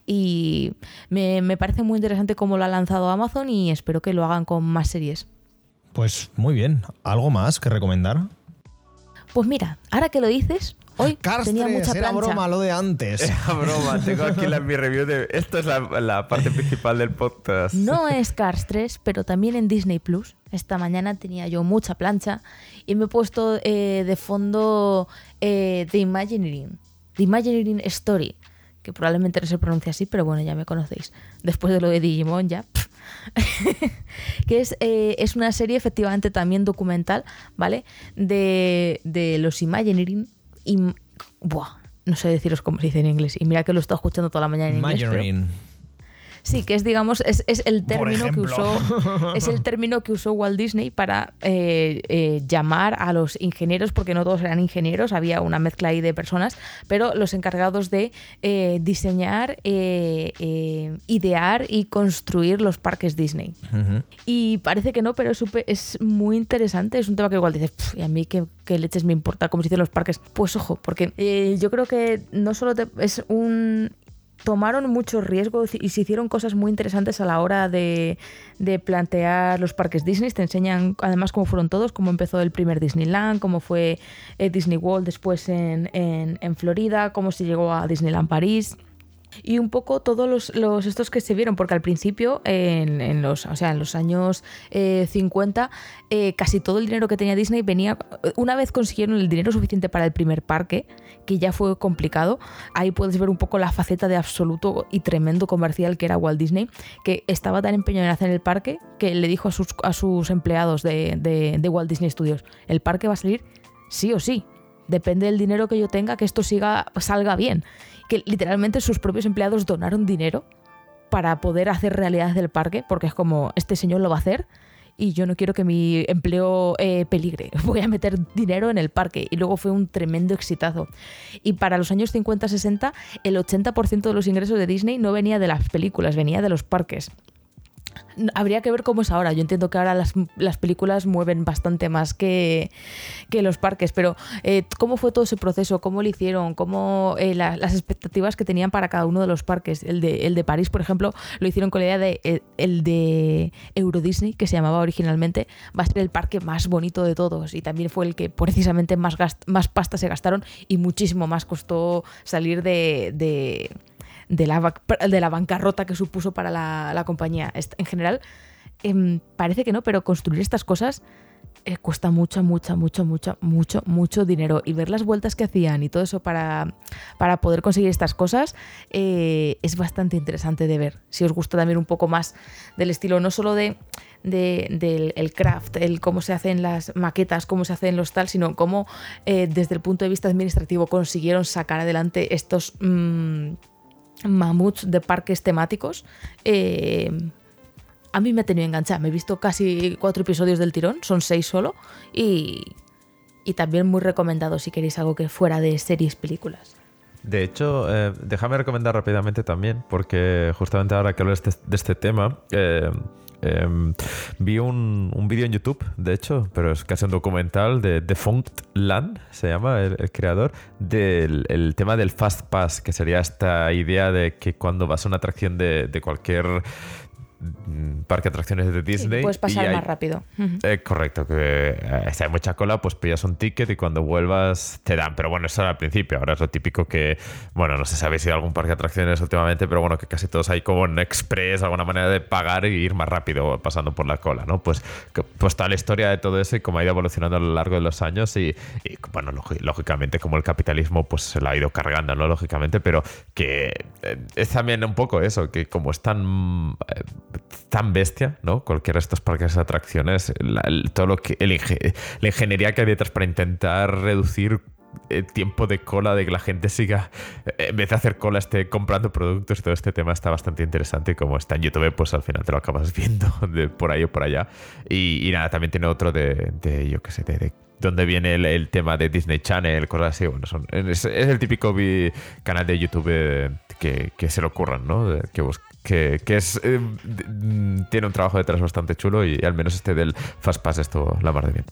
y me, me parece muy interesante cómo lo ha lanzado Amazon y espero que lo hagan con más series. Pues muy bien. ¿Algo más que recomendar? Pues mira, ahora que lo dices, hoy tenía mucha plancha. Era broma lo de antes. Era broma. Tengo aquí la, mi review de. Esto es la, parte principal del podcast. No es Cars 3, pero también en Disney Plus. Esta mañana tenía yo mucha plancha y me he puesto eh, de fondo eh, The Imagineering. The Imagineering Story. Que probablemente no se pronuncia así, pero bueno, ya me conocéis. Después de lo de Digimon, ya. que es, eh, es, una serie efectivamente también documental, ¿vale? De, de los Imagineering. Y, buah, no sé deciros cómo se dice en inglés. Y mira que lo he estado escuchando toda la mañana en inglés. Sí, que es, digamos, es, el término que usó. Es el término que usó Walt Disney para eh, eh, llamar a los ingenieros, porque no todos eran ingenieros, había una mezcla ahí de personas, pero los encargados de eh, diseñar, idear y construir los parques Disney. Y parece que no, pero es, es, muy interesante. Es un tema que igual dices, ¿y a mí qué, leches me importa cómo se dicen los parques? Pues ojo, porque yo creo que no solo es un tomaron muchos riesgos y se hicieron cosas muy interesantes a la hora de, plantear los parques Disney. Te enseñan además cómo fueron todos, cómo empezó el primer Disneyland, cómo fue eh, Disney World después en, en Florida, cómo se llegó a Disneyland París y un poco todos los, estos que se vieron, porque al principio, en, los, o sea, en los años 50, eh, eh, casi todo el dinero que tenía Disney venía, una vez consiguieron el dinero suficiente para el primer parque, que ya fue complicado, ahí puedes ver un poco la faceta de absoluto y tremendo comercial que era Walt Disney, que estaba tan empeñado en hacer el parque que le dijo a sus, a sus empleados de, de Walt Disney Studios, el parque va a salir sí o sí, depende del dinero que yo tenga que esto siga, salga bien que literalmente sus propios empleados donaron dinero para poder hacer realidad del parque, porque es como, este señor lo va a hacer y yo no quiero que mi empleo eh, peligre. Voy a meter dinero en el parque. Y luego fue un tremendo exitazo. Y para los años 50-60, el 80% de los ingresos de Disney no venía de las películas, venía de los parques habría que ver cómo es ahora. Yo entiendo que ahora las, películas mueven bastante más que, que los parques, pero eh, ¿cómo fue todo ese proceso? ¿Cómo lo hicieron? ¿Cómo eh, las expectativas que tenían para cada uno de los parques? El de, el de París, por ejemplo, lo hicieron con la idea de eh, el, de Euro Disney, que se llamaba originalmente, va a ser el parque más bonito de todos y también fue el que precisamente más, más pasta se gastaron y muchísimo más costó salir de la, de la bancarrota que supuso para la, compañía. En general, em, parece que no, pero construir estas cosas eh, cuesta mucho, mucho, mucho, mucho, mucho, mucho dinero. Y ver las vueltas que hacían y todo eso para, para poder conseguir estas cosas eh, es bastante interesante de ver. Si os gusta también un poco más del estilo, no solo de, del el craft, el cómo se hacen las maquetas, cómo se hacen los tal, sino cómo eh, desde el punto de vista administrativo consiguieron sacar adelante estos... Mm, mamuts de parques temáticos, eh, a mí me ha tenido enganchada. Me he visto casi cuatro episodios del tirón, son seis solo, y, también muy recomendado si queréis algo que fuera de series, películas. De hecho, eh, déjame recomendar rápidamente también, porque justamente ahora que hablo de este, este tema, eh, Em, vi un, un vídeo en YouTube, de hecho, pero es casi un documental de Defunct Land, se llama el, creador, del el tema del Fast Pass, que sería esta idea de que cuando vas a una atracción de, de cualquier parque de atracciones de Disney. puedes pasar más rápido. Eh, correcto, que eh, si hay mucha cola, pues pillas un ticket y cuando vuelvas te dan. Pero bueno, eso era al principio. Ahora es lo típico que, bueno, no sé si habéis ido a algún parque de atracciones últimamente, pero bueno, que casi todos hay como un express, alguna manera de pagar y ir más rápido pasando por la cola, ¿no? Pues, pues toda la historia de todo eso y cómo ha ido evolucionando a lo largo de los años y, bueno, lógicamente como el capitalismo pues se lo ha ido cargando, ¿no? Lógicamente, pero que eh, es también un poco eso, que como es tan tan bestia, ¿no? Cualquiera de estos parques de atracciones, todo lo que la ingeniería que hay detrás para intentar reducir el tiempo de cola, de que la gente siga, eh, en vez de hacer cola, esté comprando productos y todo este tema está bastante interesante. Y como está en YouTube, pues al final te lo acabas viendo de por ahí o por allá. Y, nada, también tiene otro de, yo qué sé, de, donde viene el, tema de Disney Channel, cosas así. Bueno, son, es, el típico canal de YouTube eh, que, que, se le ocurran, ¿no? Que, que, es, eh, mm, tiene un trabajo detrás bastante chulo y al menos este del Fastpass esto la mar de bien.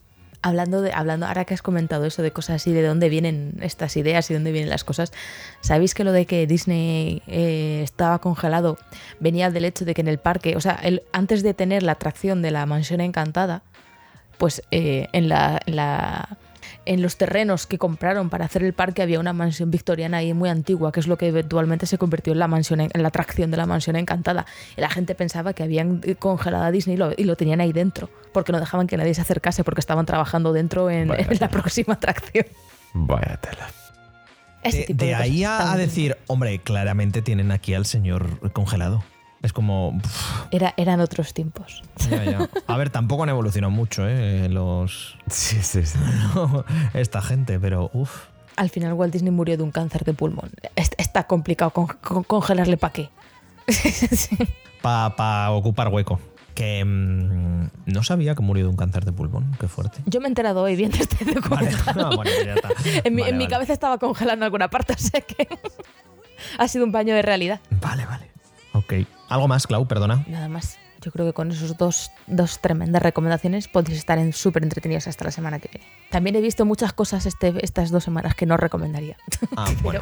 Hablando de, hablando, ahora que has comentado eso de cosas así, de dónde vienen estas ideas y dónde vienen las cosas, ¿sabéis que lo de que Disney eh, estaba congelado venía del hecho de que en el parque, o sea, el, antes de tener la atracción de la mansión encantada, pues eh, en la en los terrenos que compraron para hacer el parque había una mansión victoriana ahí muy antigua, que es lo que eventualmente se convirtió en la mansión, en la atracción de la mansión encantada. Y la gente pensaba que habían congelado a Disney y lo, tenían ahí dentro, porque no dejaban que nadie se acercase, porque estaban trabajando dentro en, la próxima atracción. Vaya tela. de, ahí a, decir, hombre, claramente tienen aquí al señor congelado. Es como. Era, eran otros tiempos. A ver, tampoco han evolucionado mucho, ¿eh? Los. Sí, sí, sí. Esta gente, pero uff. Al final, Walt Disney murió de un cáncer de pulmón. Está complicado congelarle para qué. Para pa ocupar hueco. Que mm, no sabía que murió de un cáncer de pulmón. Qué fuerte. Yo me he enterado hoy viendo este documental. bueno, ya está. en, mi, en mi cabeza estaba congelando alguna parte, sé que ha sido un baño de realidad. Vale, vale. Ok. ¿Algo más, Clau? Perdona. Nada más. Yo creo que con esos dos, dos tremendas recomendaciones podéis estar súper entretenidos hasta la semana que viene. También he visto muchas cosas este, estas dos semanas que no recomendaría. Ah, bueno.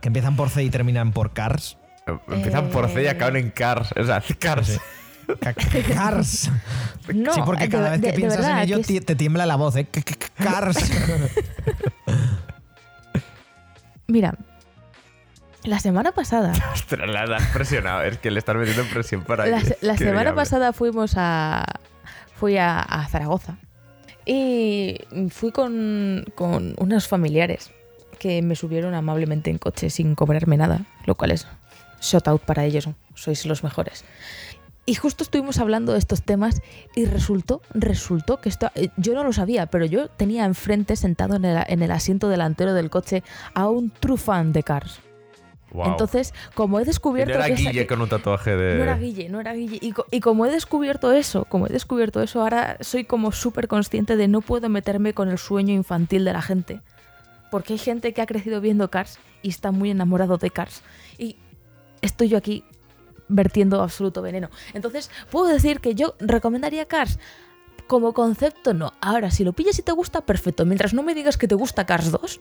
que empiezan por C y terminan por Cars. Empiezan por C y acaban en Cars. O sea, Cars. Cars. No, sí, porque cada vez que piensas en ello te tiembla la voz, ¿eh? Cars. Mira, la semana pasada. Ostras, la, has presionado. Es que le estás metiendo presión para La, la semana pasada fuimos a. Fui a, Zaragoza. Y fui con, con, unos familiares que me subieron amablemente en coche sin cobrarme nada, lo cual es shout out para ellos. Sois los mejores. Y justo estuvimos hablando de estos temas y resultó, resultó que esto, eh, yo no lo sabía, pero yo tenía enfrente, sentado en el, en el asiento delantero del coche, a un true fan de Cars Entonces, como he descubierto. no era Guille con un tatuaje de. No era Guille, no era Guille. Y, y como he descubierto eso, como he descubierto eso, ahora soy como súper consciente de no puedo meterme con el sueño infantil de la gente. Porque hay gente que ha crecido viendo Cars y está muy enamorado de Cars. Y estoy yo aquí vertiendo absoluto veneno. Entonces, puedo decir que yo recomendaría Cars. Como concepto, no. Ahora, si lo pillas y te gusta, perfecto. Mientras no me digas que te gusta Cars 2,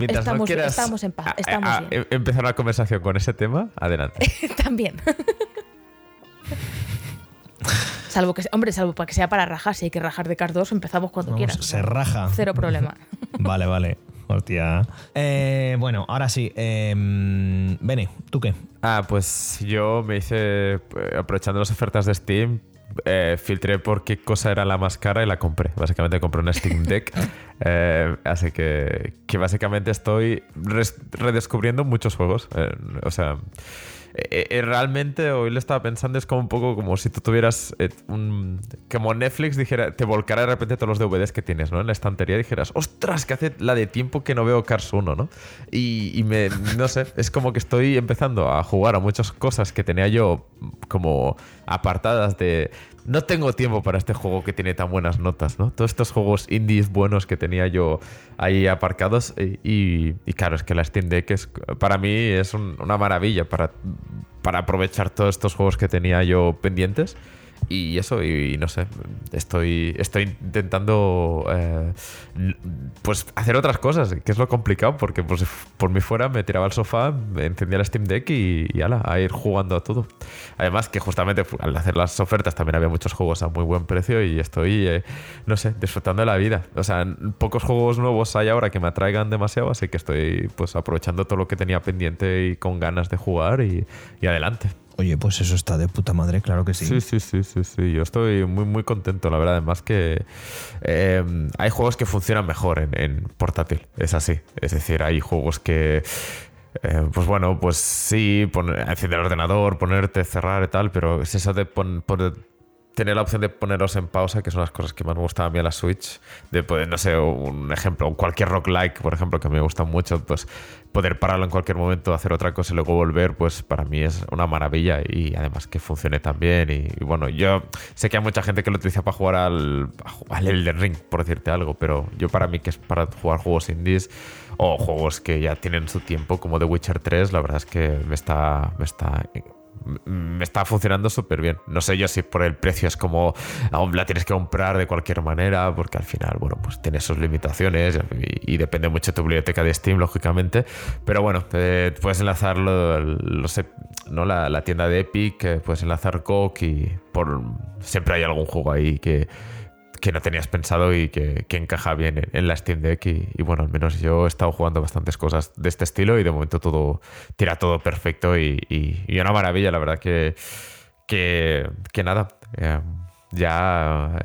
Mientras estamos, no quieras estamos en paz. Estamos bien. empezar una conversación con ese tema, adelante. También. salvo que, hombre, salvo para que sea para rajar. Si hay que rajar de Cars 2, empezamos cuando quieras. Se raja. Cero problema. vale, vale. Hostia. Eh, bueno, ahora sí. Eh, Bene, ¿tú qué? Ah, pues yo me hice, eh, aprovechando las ofertas de Steam, eh, filtré por qué cosa era la más cara y la compré. Básicamente compré una Steam Deck. Eh, así que, que básicamente estoy redescubriendo muchos juegos. o sea, eh, eh, realmente hoy le estaba pensando, es como un poco como si tú tuvieras eh, un. Como Netflix dijera, te volcara de repente todos los DVDs que tienes, ¿no? En la estantería dijeras, ostras, que hace la de tiempo que no veo Cars 1, ¿no? Y, y me. No sé, es como que estoy empezando a jugar a muchas cosas que tenía yo como apartadas de no tengo tiempo para este juego que tiene tan buenas notas, ¿no? Todos estos juegos indies buenos que tenía yo ahí aparcados y, claro, es que la Steam Deck es, para mí es una maravilla para, para aprovechar todos estos juegos que tenía yo pendientes y eso, y, no sé, estoy, estoy intentando eh, pues hacer otras cosas, que es lo complicado, porque pues, por mí fuera me tiraba al sofá, me encendía la Steam Deck y, ala, a ir jugando a todo. Además que justamente al hacer las ofertas también había muchos juegos a muy buen precio y estoy, eh, no sé, disfrutando de la vida. O sea, pocos juegos nuevos hay ahora que me atraigan demasiado, así que estoy pues aprovechando todo lo que tenía pendiente y con ganas de jugar y adelante. Oye, pues eso está de puta madre, claro que sí. Sí, sí, sí, sí, sí. Yo estoy muy, muy contento, la verdad. Además que eh, hay juegos que funcionan mejor en, portátil, es así. Es decir, hay juegos que... Eh, pues bueno, pues sí, encender el ordenador, ponerte, cerrar y tal, pero es eso de poner tener la opción de poneros en pausa, que son las cosas que más me gustan a mí a la Switch, de poder, no sé, un ejemplo, cualquier rock like, por ejemplo, que me gusta mucho, pues poder pararlo en cualquier momento, hacer otra cosa y luego volver, pues para mí es una maravilla y además que funcione tan bien. Y, bueno, yo sé que hay mucha gente que lo utiliza para jugar al, al Elden Ring, por decirte algo, pero yo para mí que es para jugar juegos indies o juegos que ya tienen su tiempo, como The Witcher 3, la verdad es que me está, me está me está funcionando súper bien. No sé yo si por el precio es como aún la tienes que comprar de cualquier manera, porque al final, bueno, pues tiene sus limitaciones y, depende mucho de tu biblioteca de Steam, lógicamente. Pero bueno, puedes enlazar ¿no? La, tienda de Epic, eh, puedes enlazar GOG y por, siempre hay algún juego ahí que que no tenías pensado y que, encaja bien en, la Steam Deck. Y, bueno, al menos yo he estado jugando bastantes cosas de este estilo y de momento todo tira todo perfecto y, una maravilla, la verdad que, que, nada. Eh, ya,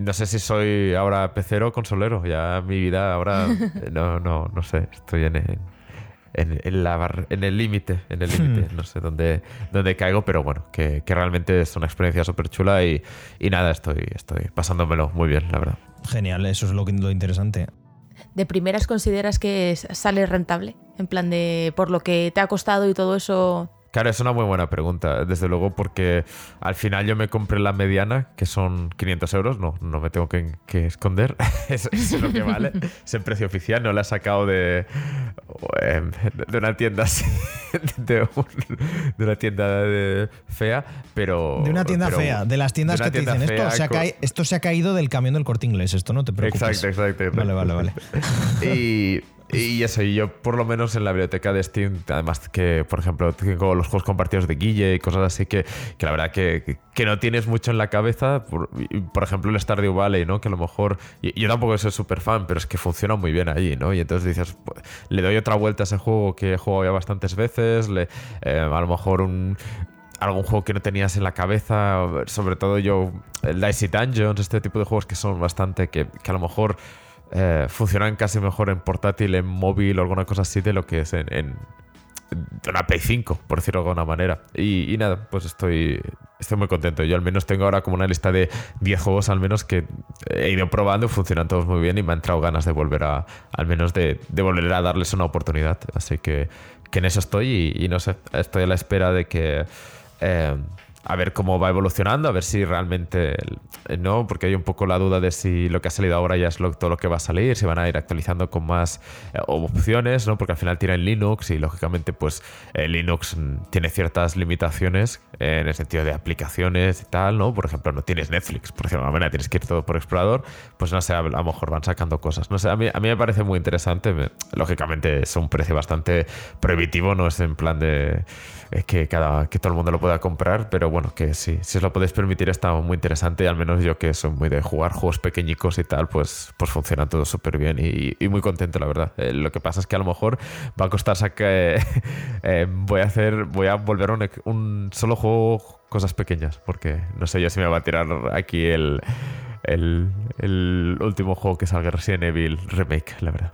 no sé si soy ahora pecero o consolero. Ya mi vida ahora no, no, no sé. Estoy en, en, en, el límite, en el límite, hmm. no sé dónde, dónde caigo, pero bueno, que, realmente es una experiencia súper chula y, nada, estoy, estoy pasándomelo muy bien, la verdad. Genial, eso es lo, lo interesante. ¿De primeras consideras que sale rentable? En plan de por lo que te ha costado y todo eso, Claro, es una muy buena pregunta, desde luego, porque al final yo me compré la mediana, que son 500 euros, no, no me tengo que, esconder, es lo que vale, es el precio oficial, no la he sacado de, em, de una tienda así, de, una tienda fea, pero... De una tienda fea, de las tiendas que te dicen, esto se, ha esto se ha caído del camión del corte inglés, esto no te preocupes. Exacto, exacto. Vale, vale, vale. y... Y eso, y yo por lo menos en la biblioteca de Steam, además que, por ejemplo, tengo los juegos compartidos de Guille y cosas así que, que la verdad que, que, no tienes mucho en la cabeza. Por, por, ejemplo, el Stardew Valley, ¿no? Que a lo mejor, yo tampoco soy súper fan, pero es que funciona muy bien allí, ¿no? Y entonces dices, pues, le doy otra vuelta a ese juego que he jugado ya bastantes veces, eh, a lo mejor algún juego que no tenías en la cabeza, sobre todo yo, el Dicey Dungeons, este tipo de juegos que son bastante, que, que a lo mejor eh, funcionan casi mejor en portátil, en móvil o alguna cosa así de lo que es en, una Play 5, por decirlo de alguna manera. Y, nada, pues estoy, estoy muy contento. Yo al menos tengo ahora como una lista de 10 juegos al menos que he ido probando, funcionan todos muy bien y me han entrado ganas de volver a, al menos de, volver a darles una oportunidad. Así que, que en eso estoy y, no sé, estoy a la espera de que... Eh, a ver cómo va evolucionando, a ver si realmente no, porque hay un poco la duda de si lo que ha salido ahora ya es todo lo que va a salir, si van a ir actualizando con más eh, opciones, ¿no? Porque al final tienen Linux y lógicamente pues eh, Linux tiene ciertas limitaciones en el sentido de aplicaciones y tal, ¿no? Por ejemplo, no tienes Netflix, por decirlo de alguna manera, tienes que ir todo por explorador, pues no sé, a, lo mejor van sacando cosas. No sé, a mí, a mí me parece muy interesante, lógicamente es un precio bastante prohibitivo, no es en plan de que, cada, que todo el mundo lo pueda comprar, pero bueno, que sí, si os lo podéis permitir está muy interesante y al menos yo que soy muy de jugar juegos pequeñicos y tal, pues, pues funciona todo súper bien y, muy contento, la verdad. Eh, lo que pasa es que a lo mejor va a costar sacar... Eh, voy a hacer, voy a volver un, un solo juego cosas pequeñas, porque no sé yo si me va a tirar aquí el, el, el último juego que salga Resident Evil Remake, la verdad.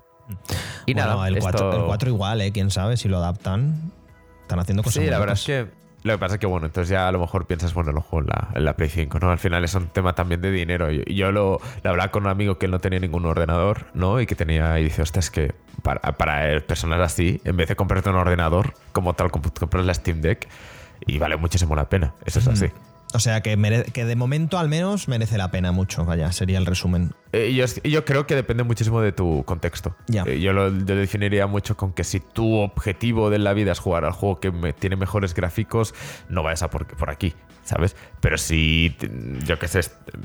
Y nada, el, 4, el 4 igual, ¿eh? Quién sabe si lo adaptan. Están haciendo cosas Sí, la verdad es que lo que pasa es que, bueno, entonces ya a lo mejor piensas, bueno, lo juego en la, Play 5, ¿no? Al final es un tema también de dinero. Yo, yo lo, hablaba con un amigo que él no tenía ningún ordenador, ¿no? Y que tenía, y dice, hostia, es que para, para personas así, en vez de comprarte un ordenador como tal, compras la Steam Deck y vale muchísimo la pena. Eso es así. O sea, que, que de momento al menos merece la pena mucho, vaya, sería el resumen. Eh, yo, yo, creo que depende muchísimo de tu contexto. Eh, yo lo definiría mucho con que si tu objetivo de la vida es jugar al juego que tiene mejores gráficos, no vayas a por, por aquí, ¿sabes? Pero si, yo qué sé,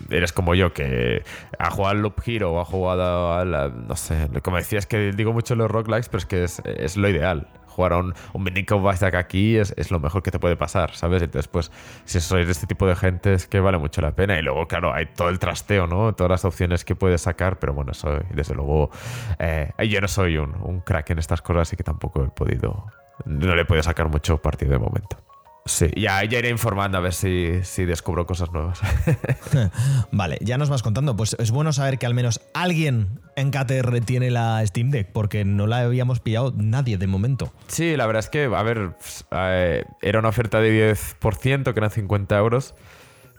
eres como yo, que ha jugado al Loop Hero o ha jugado a la, no sé, como decías que digo mucho los roguelikes, pero es que es, es lo ideal jugar a un, un mini aquí es, es, lo mejor que te puede pasar, ¿sabes? Entonces, pues, si sois de este tipo de gente, es que vale mucho la pena. Y luego, claro, hay todo el trasteo, ¿no? Todas las opciones que puedes sacar, pero bueno, soy, desde luego, eh, yo no soy un, un crack en estas cosas, así que tampoco he podido, no le he podido sacar mucho partido de momento. Sí, ya, ya, iré informando a ver si, si descubro cosas nuevas. vale, ya nos vas contando. Pues es bueno saber que al menos alguien en KTR tiene la Steam Deck, porque no la habíamos pillado nadie de momento. Sí, la verdad es que, a ver, eh, era una oferta de 10%, que eran 50 euros.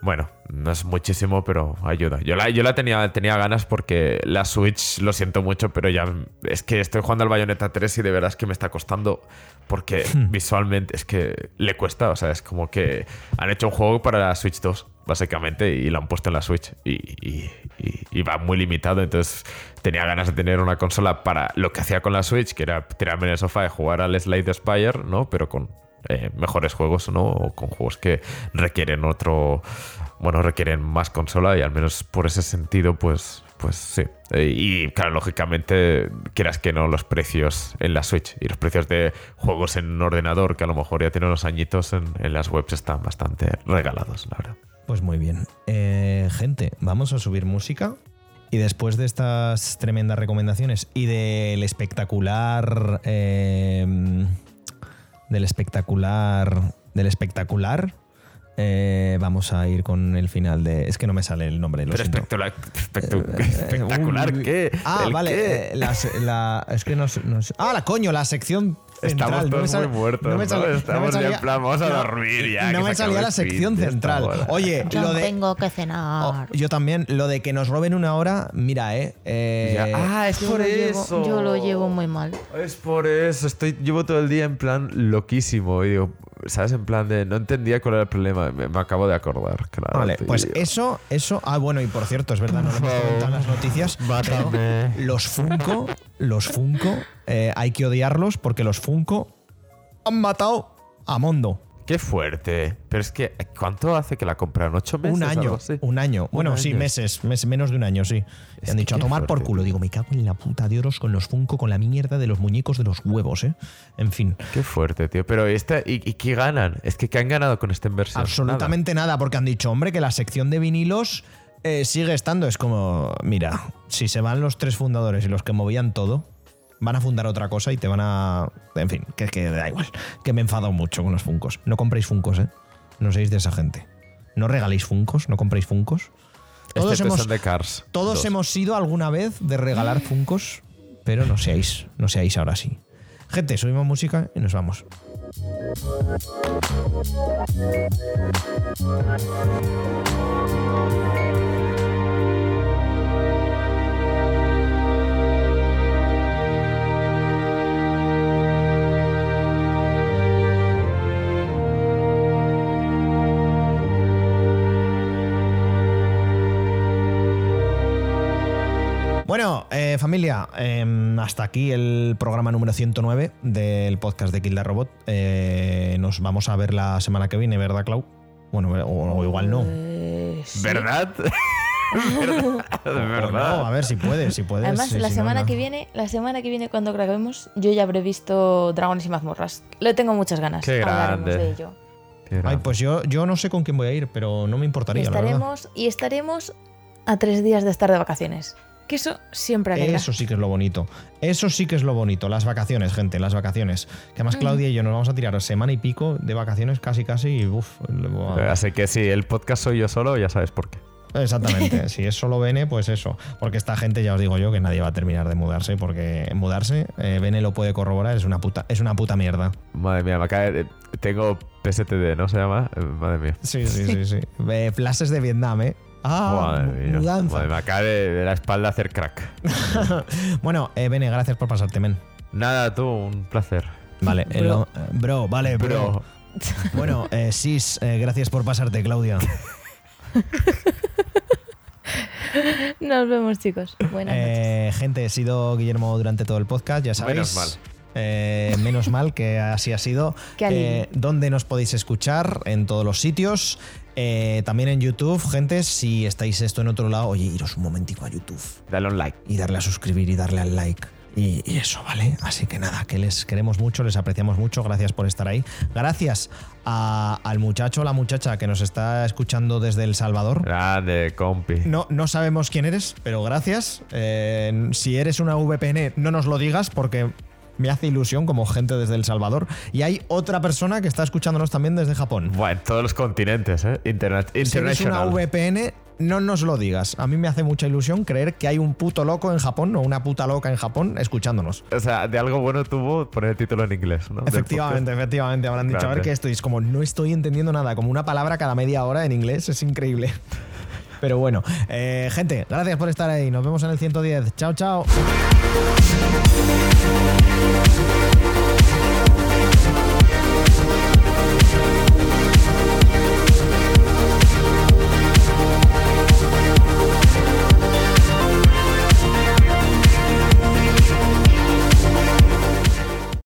Bueno, no es muchísimo, pero ayuda. Yo la, yo la tenía, tenía ganas porque la Switch, lo siento mucho, pero ya es que estoy jugando al Bayonetta 3 y de verdad es que me está costando porque visualmente es que le cuesta. O sea, es como que han hecho un juego para la Switch 2, básicamente, y lo han puesto en la Switch y, y va muy limitado. Entonces tenía ganas de tener una consola para lo que hacía con la Switch, que era tirarme en el sofá y jugar al Slide Spire, ¿no? Pero con eh, mejores juegos, ¿no? O con juegos que requieren otro. Bueno, requieren más consola y al menos por ese sentido, pues. Pues sí. Eh, y claro, lógicamente, quieras que no, los precios en la Switch y los precios de juegos en un ordenador, que a lo mejor ya tienen unos añitos en, las webs, están bastante regalados, la verdad. Pues muy bien. Eh, gente, vamos a subir música. Y después de estas tremendas recomendaciones y del espectacular del espectacular. Del espectacular. Eh, vamos a ir con el final de. Es que no me sale el nombre. Lo espectacular, espectacular, ¿qué? Ah, vale. la, es que no, no, Ah, la coño, la sección Estamos todos muy muertos. No me Estamos en plan, vamos a dormir ya. No me salía la sección central. Oye, yo lo de. Tengo que cenar. Oh, yo también. Lo de que nos roben una hora, mira, ¿eh? eh ah, es por eso. yo lo llevo muy mal. Es por eso. Estoy, llevo todo el día en plan loquísimo. Y digo, ¿sabes? En plan de no entendía cuál era el problema. Me, acabo de acordar, claro. Vale, pues eso, eso. Ah, bueno, y por cierto, es verdad, no lo hemos comentado en las noticias. los Funko, los Funko, eh, hay que odiarlos porque los Funko han matado a Mondo. Qué fuerte. Pero es que, ¿cuánto hace que la compraron? ¿Ocho meses? Un año. Un año. Bueno, sí, meses, menos de un año, sí. han dicho a tomar por culo. Digo, me cago en la puta de oros con los Funko, con la mierda de los muñecos de los huevos, ¿eh? En fin. Qué fuerte, tío. Pero, esta, ¿y, qué ganan? Es que, ¿qué han ganado con esta inversión? Absolutamente nada, porque han dicho, hombre, que la sección de vinilos eh, sigue estando. Es como, mira, si se van los tres fundadores y los que movían todo van a fundar otra cosa y te van a. En fin, que, que da igual. Que me he enfadado mucho con los Funcos. No compréis Funcos, ¿eh? No seáis de esa gente. No regaléis Funcos, no compréis Funcos. Todos, hemos, de Cars todos hemos sido alguna vez de regalar Funcos, pero no seáis, no seáis ahora sí. Gente, subimos música y nos vamos. Bueno, eh, familia, em, hasta aquí el programa número 109 del podcast de Kill the Robot. Eh, nos vamos a ver la semana que viene, ¿verdad, Clau? Bueno, o, igual no. Pues ¿Verdad? ¿Verdad? a ver si puedes, si puedes. Además, la semana que viene, la semana que viene cuando grabemos, yo ya habré visto Dragones y mazmorras. Le tengo muchas ganas. Qué grande. de ello. Ay, pues yo, yo no sé con quién voy a ir, pero no me importaría. estaremos, y estaremos a tres días de estar de vacaciones. Que eso siempre alegra. Eso sí que es lo bonito. Eso sí que es lo bonito. Las vacaciones, gente, las vacaciones. Que además Claudia y yo nos vamos a tirar semana y pico de vacaciones casi casi y uff. Así que si el podcast soy yo solo, ya sabes por qué. Exactamente, si es solo Bene, pues eso. Porque esta gente, ya os digo yo, que nadie va a terminar de mudarse, porque mudarse, eh, Bene lo puede corroborar, es una puta, es una puta mierda. Madre mía, me cae, tengo PSTD, ¿no se llama? Eh, madre mía. Sí, sí, sí, sí. Flashes de Vietnam, ¿eh? Ah, mudanza. me acaba de, la espalda hacer crack. bueno, eh, Bene, gracias por pasarte, men. Nada, tú, un placer. Vale, bro, bro vale, bro. bueno, eh, Sis, eh, gracias por pasarte, Claudia. Nos vemos, chicos. Buenas eh, noches. Gente, he sido Guillermo durante todo el podcast, ya sabéis. Menos mal. Eh, menos mal que así ha sido. Eh, ¿Dónde nos podéis escuchar? En todos los sitios. Eh, también en YouTube, gente, si estáis esto en otro lado, oye, iros un momentico a YouTube. Dale un like. Y darle a suscribir y darle al like. Y, eso, ¿vale? Así que nada, que les queremos mucho, les apreciamos mucho, gracias por estar ahí. Gracias al muchacho o la muchacha que nos está escuchando desde El Salvador. Grande, compi. No, no sabemos quién eres, pero gracias. Eh, si eres una VPN, no nos lo digas porque me hace ilusión como gente desde El Salvador. Y hay otra persona que está escuchándonos también desde Japón. Bueno, todos los continentes, ¿eh? Internet, si eres una VPN, no nos lo digas. A mí me hace mucha ilusión creer que hay un puto loco en Japón o una puta loca en Japón escuchándonos. O sea, de algo bueno tuvo poner el título en inglés, ¿no? Efectivamente, efectivamente. Habrán dicho, a ver qué esto. es como, no estoy entendiendo nada. Como una palabra cada media hora en inglés. Es increíble. Pero bueno, eh, gente, gracias por estar ahí. Nos vemos en el 110. Chao, chao.